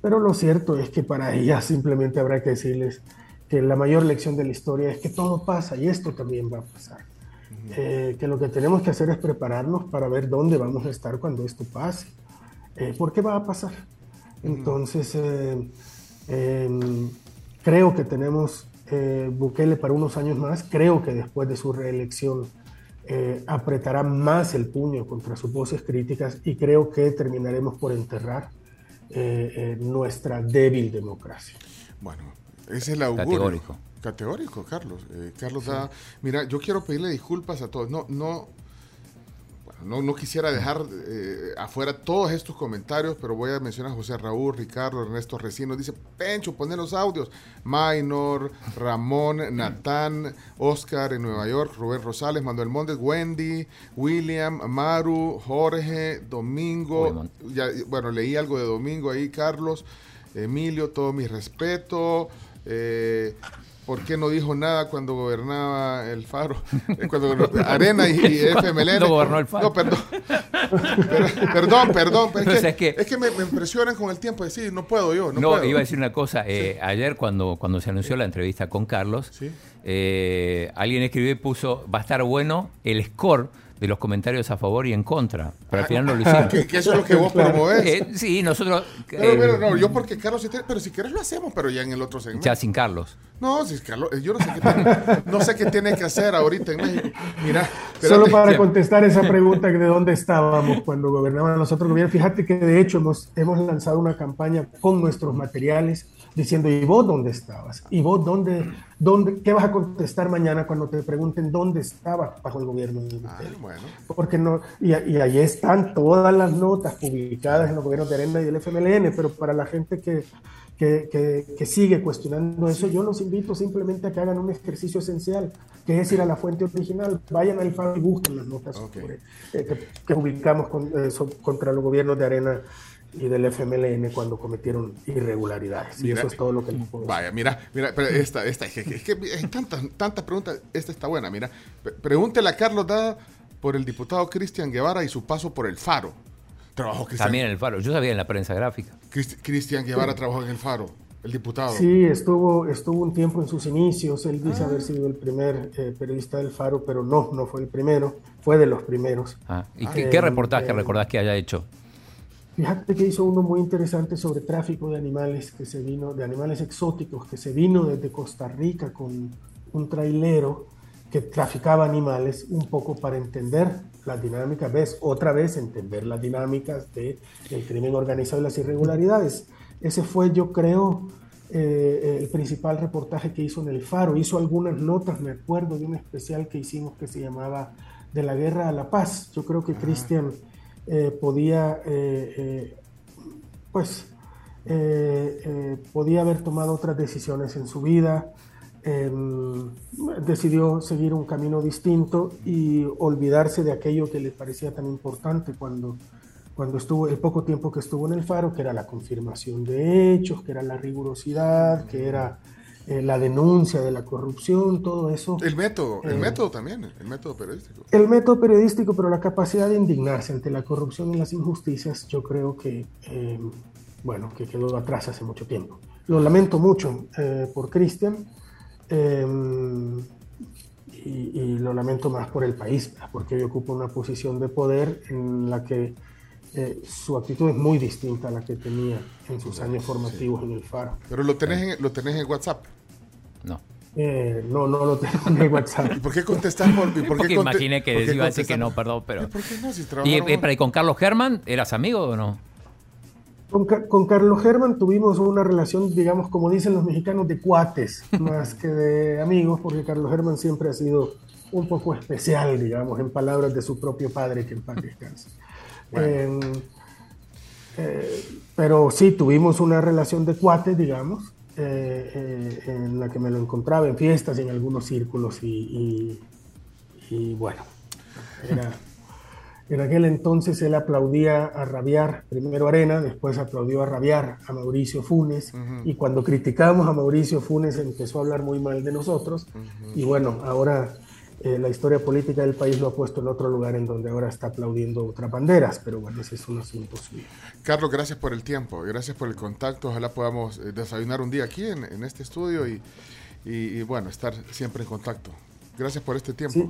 Pero lo cierto es que para ellas simplemente habrá que decirles que la mayor lección de la historia es que todo pasa y esto también va a pasar. Eh, que lo que tenemos que hacer es prepararnos para ver dónde vamos a estar cuando esto pase. Eh, ¿Por qué va a pasar? Entonces, eh, em, creo que tenemos eh, Bukele para unos años más. Creo que después de su reelección eh, apretará más el puño contra sus voces críticas y creo que terminaremos por enterrar nuestra débil democracia. Bueno, ese es el augurio. Categórico. Categórico, Carlos. Carlos da, mira, yo quiero pedirle disculpas a todos. No, no, no, no quisiera dejar eh, afuera todos estos comentarios, pero voy a mencionar a José Raúl, Ricardo, Ernesto Recino. Dice, Pencho, poner los audios. Maynor, Ramón, [LAUGHS] Natán, Oscar en Nueva York, Rubén Rosales, Manuel Montes, Wendy, William, Maru, Jorge, Domingo. Ya, bueno, leí algo de Domingo ahí, Carlos, Emilio, todo mi respeto. Eh, ¿Por qué no dijo nada cuando gobernaba el Faro? Eh, cuando Arena y, FMLN. No gobernó el Faro. No, perdón. perdón, perdón. es, que, es, que, me, impresionan con el tiempo de decir, no puedo yo. No, iba a decir una cosa. Eh, ayer, cuando, cuando se anunció la entrevista con Carlos, eh, alguien escribió y puso: va a estar bueno el score de los comentarios a favor y en contra. Pero al final no lo hicimos. que, eso es lo que vos [LAUGHS] promovés. Eh, sí, nosotros. Pero, no, yo porque Carlos, pero si quieres lo hacemos, pero ya en el otro segmento. Ya sin Carlos. No, si Carlos, yo no sé qué tiene, no sé qué tiene que hacer ahorita en México. Mira, solo para contestar esa pregunta de dónde estábamos cuando gobernaban los otros gobiernos. Fíjate que de hecho hemos, hemos lanzado una campaña con nuestros materiales diciendo, ¿y vos dónde estabas? ¿Y vos dónde, dónde, qué vas a contestar mañana cuando te pregunten dónde estabas bajo el gobierno de ah, bueno. Porque no, y, y, ahí están todas las notas publicadas en los gobiernos de Arena y del FMLN, pero para la gente que, que, que, sigue cuestionando eso, yo los invito simplemente a que hagan un ejercicio esencial, que es ir a la fuente original, vayan al FAO y busquen las notas eh, que, publicamos con, eh, contra los gobiernos de Arena y del FMLN cuando cometieron irregularidades. y eso es todo lo que les puedo Vaya, mira, mira, pero esta, esta, es que, es que hay tantas, tantas preguntas, esta está buena, mira. Pregúntele a Carlos Dada por el diputado Cristian Guevara y su paso por el Faro. Trabajó También en el Faro, yo sabía en la prensa gráfica. Cristian Guevara trabajó en el Faro. El diputado. Sí, estuvo, estuvo un tiempo en sus inicios. Él dice haber sido el primer eh, periodista del Faro, pero no, no fue el primero. Fue de los primeros. Ah, ¿Y qué, qué reportaje recordás que haya hecho? Fíjate que hizo uno muy interesante sobre tráfico de animales que se vino, de animales exóticos, que se vino desde Costa Rica con un trailero que traficaba animales un poco para entender las dinámicas, ves, otra vez entender las dinámicas del crimen organizado y las irregularidades. Ese fue, yo creo, eh, el principal reportaje que hizo en El Faro. Hizo algunas notas, me acuerdo de un especial que hicimos que se llamaba De la Guerra a la Paz. Yo creo que Cristian eh, podía, eh, eh, pues, podía haber tomado otras decisiones en su vida. Em, decidió seguir un camino distinto y olvidarse de aquello que le parecía tan importante cuando, cuando estuvo, el poco tiempo que estuvo en el faro, que era la confirmación de hechos, que era la rigurosidad, que era eh, la denuncia de la corrupción, todo eso. El método, el eh, método también, el método periodístico. El método periodístico, pero la capacidad de indignarse ante la corrupción y las injusticias, yo creo que, eh, bueno, que quedó atrás hace mucho tiempo. Lo lamento mucho por Cristian y, y, lo lamento más por el país, porque hoy ocupa una posición de poder en la que su actitud es muy distinta a la que tenía en sus años formativos en el Faro. Pero lo tenés en, lo tenés en WhatsApp. No. Eh, no, no lo tengo en el WhatsApp. ¿Y por qué contestas? Por, por Porque imaginé que iba a decir que no, perdón, pero... ¿Por qué no? Si ¿Y, ¿Y con Carlos Germán eras amigo o no? Con, con Carlos Germán tuvimos una relación, digamos, como dicen los mexicanos, de cuates, [LAUGHS] más que de amigos, porque Carlos Germán siempre ha sido un poco especial, digamos, en palabras de su propio padre, que en paz descanse. [LAUGHS] Eh, eh, pero sí, tuvimos una relación de cuates, digamos, eh, eh, en la que me lo encontraba en fiestas en algunos círculos y, y- y bueno, era, [LAUGHS] en aquel entonces él aplaudía a rabiar, primero Arena, después aplaudió a rabiar a Mauricio Funes, y cuando criticamos a Mauricio Funes empezó a hablar muy mal de nosotros, y bueno, ahora eh, la historia política del país lo ha puesto en otro lugar en donde ahora está aplaudiendo otras banderas, pero bueno, ese es un asunto suyo. Carlos, gracias por el tiempo, gracias por el contacto. Ojalá podamos eh, desayunar un día aquí en, en este estudio y, y- y, bueno, estar siempre en contacto. Gracias por este tiempo. Sí.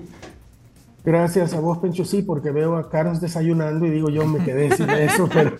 Gracias a vos, Pencho, sí, porque veo a Carlos desayunando y digo, yo me quedé sin [LAUGHS] eso, pero...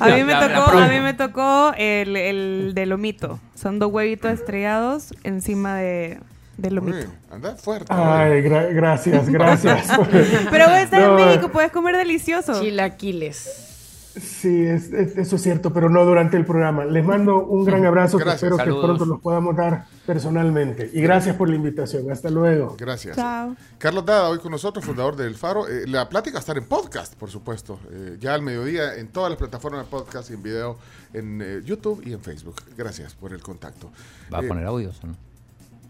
A mí me tocó, a mí me tocó el, el de lomito. Son dos huevitos estrellados encima de, de lomito. Uy, anda fuerte. Ay, gra- gracias, gracias. [LAUGHS] Pero vos estás No, en México, puedes comer delicioso. Chilaquiles. Sí, es- es- eso es cierto, pero no durante el programa. Les mando un gran abrazo que espero Saludos. que pronto los podamos dar personalmente. Y gracias por la invitación. Hasta luego. Gracias. Chao. Carlos Dada, hoy con nosotros, fundador del Faro. Eh, la plática va a estar en podcast, por supuesto. Eh, ya al mediodía en todas las plataformas de podcast y en video en eh, YouTube y en Facebook. Gracias por el contacto. ¿Va a poner audios o no?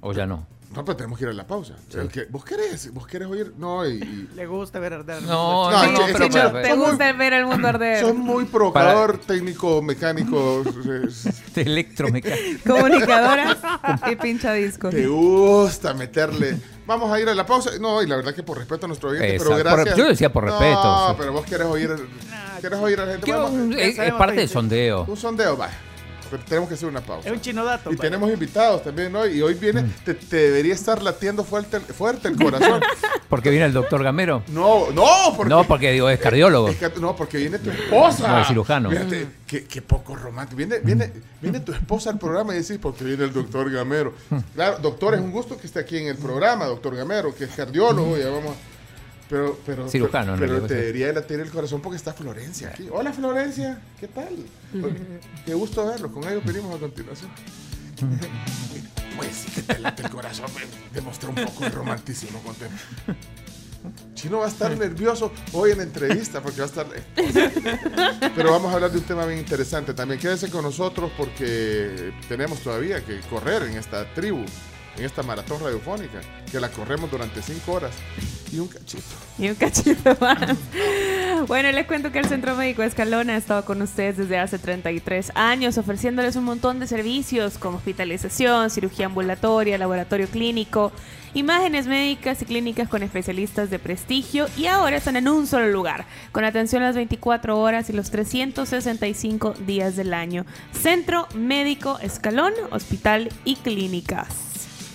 ¿O ya no? No, pero tenemos que ir a la pausa. El que- ¿Vos querés? ¿Vos querés oír? No, y... y- Le gusta ver arder. No, No, no, no, que- pero, es que- pero- Te muy- gusta ver el mundo arder. Son muy provocador, técnico, mecánico. [LAUGHS] electromecánico. Comunicadoras y pincha discos. Te gusta meterle. Vamos a ir a la pausa. No, y la verdad que por respeto a nuestro oyente, pero gracias. Por- yo decía por respeto, No, sí. pero vos querés oír, querés oír a la gente. Quiero Vamos, un- es, es parte del sondeo. un sondeo, va. Pero tenemos que hacer una pausa. Es un chino dato. Y tenemos invitados también hoy. Y hoy viene, Mm. te, te debería estar latiendo fuerte, el- fuerte el corazón. [LAUGHS] Porque viene el doctor Gamero. No, no, porque. No, porque digo, es cardiólogo. es no, porque viene tu esposa. No, es cirujano. Fíjate, qué, qué poco romántico. Viene, viene, viene tu esposa al programa y decís, porque viene el doctor Gamero. Claro, doctor, es un gusto que esté aquí en el programa, doctor Gamero, que es cardiólogo, ya vamos. Pero, pero, Cirujano, pero, en pero realidad, te debería latir el corazón porque está Florencia aquí. Hola Florencia, ¿qué tal? Qué gusto verlo, con ellos venimos a continuación. Pues sí que te late el corazón, me demostró un poco de romanticismo contento. Chino va a estar nervioso hoy en la entrevista porque va a estar... Pero vamos a hablar de un tema bien interesante también. Quédense con nosotros porque tenemos todavía que correr en esta tribu, en esta maratón radiofónica, que la corremos durante cinco horas y un cachito. Y un cachito [LAUGHS] más. Bueno, les cuento que el Centro Médico Escalona ha estado con ustedes desde hace 33 años, ofreciéndoles un montón de servicios como hospitalización, cirugía ambulatoria, laboratorio clínico, imágenes médicas y clínicas con especialistas de prestigio y ahora están en un solo lugar, con atención las 24 horas y los 365 días del año. Centro Médico Escalón, Hospital y Clínicas.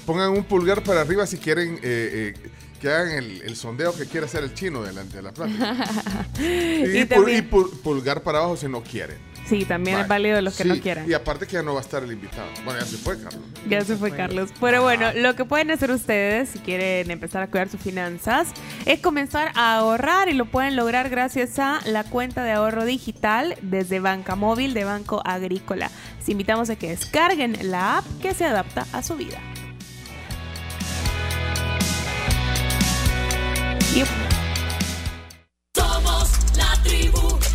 Pongan un pulgar para arriba si quieren eh, eh, que hagan el, el sondeo que quiere hacer el chino delante de la plática. [LAUGHS] y, Y pul- también- y pul- pulgar para abajo si no quieren. Sí, también es válido los que Sí, no quieran. Y aparte que ya no va a estar el invitado. Bueno, ya se fue, Carlos. Ya se fue Carlos. Pero bueno, lo que pueden hacer ustedes si quieren empezar a cuidar sus finanzas es comenzar a ahorrar y lo pueden lograr gracias a la cuenta de ahorro digital desde Banca Móvil de Banco Agrícola. Les invitamos a que descarguen la app que se adapta a su vida. Somos la tribu.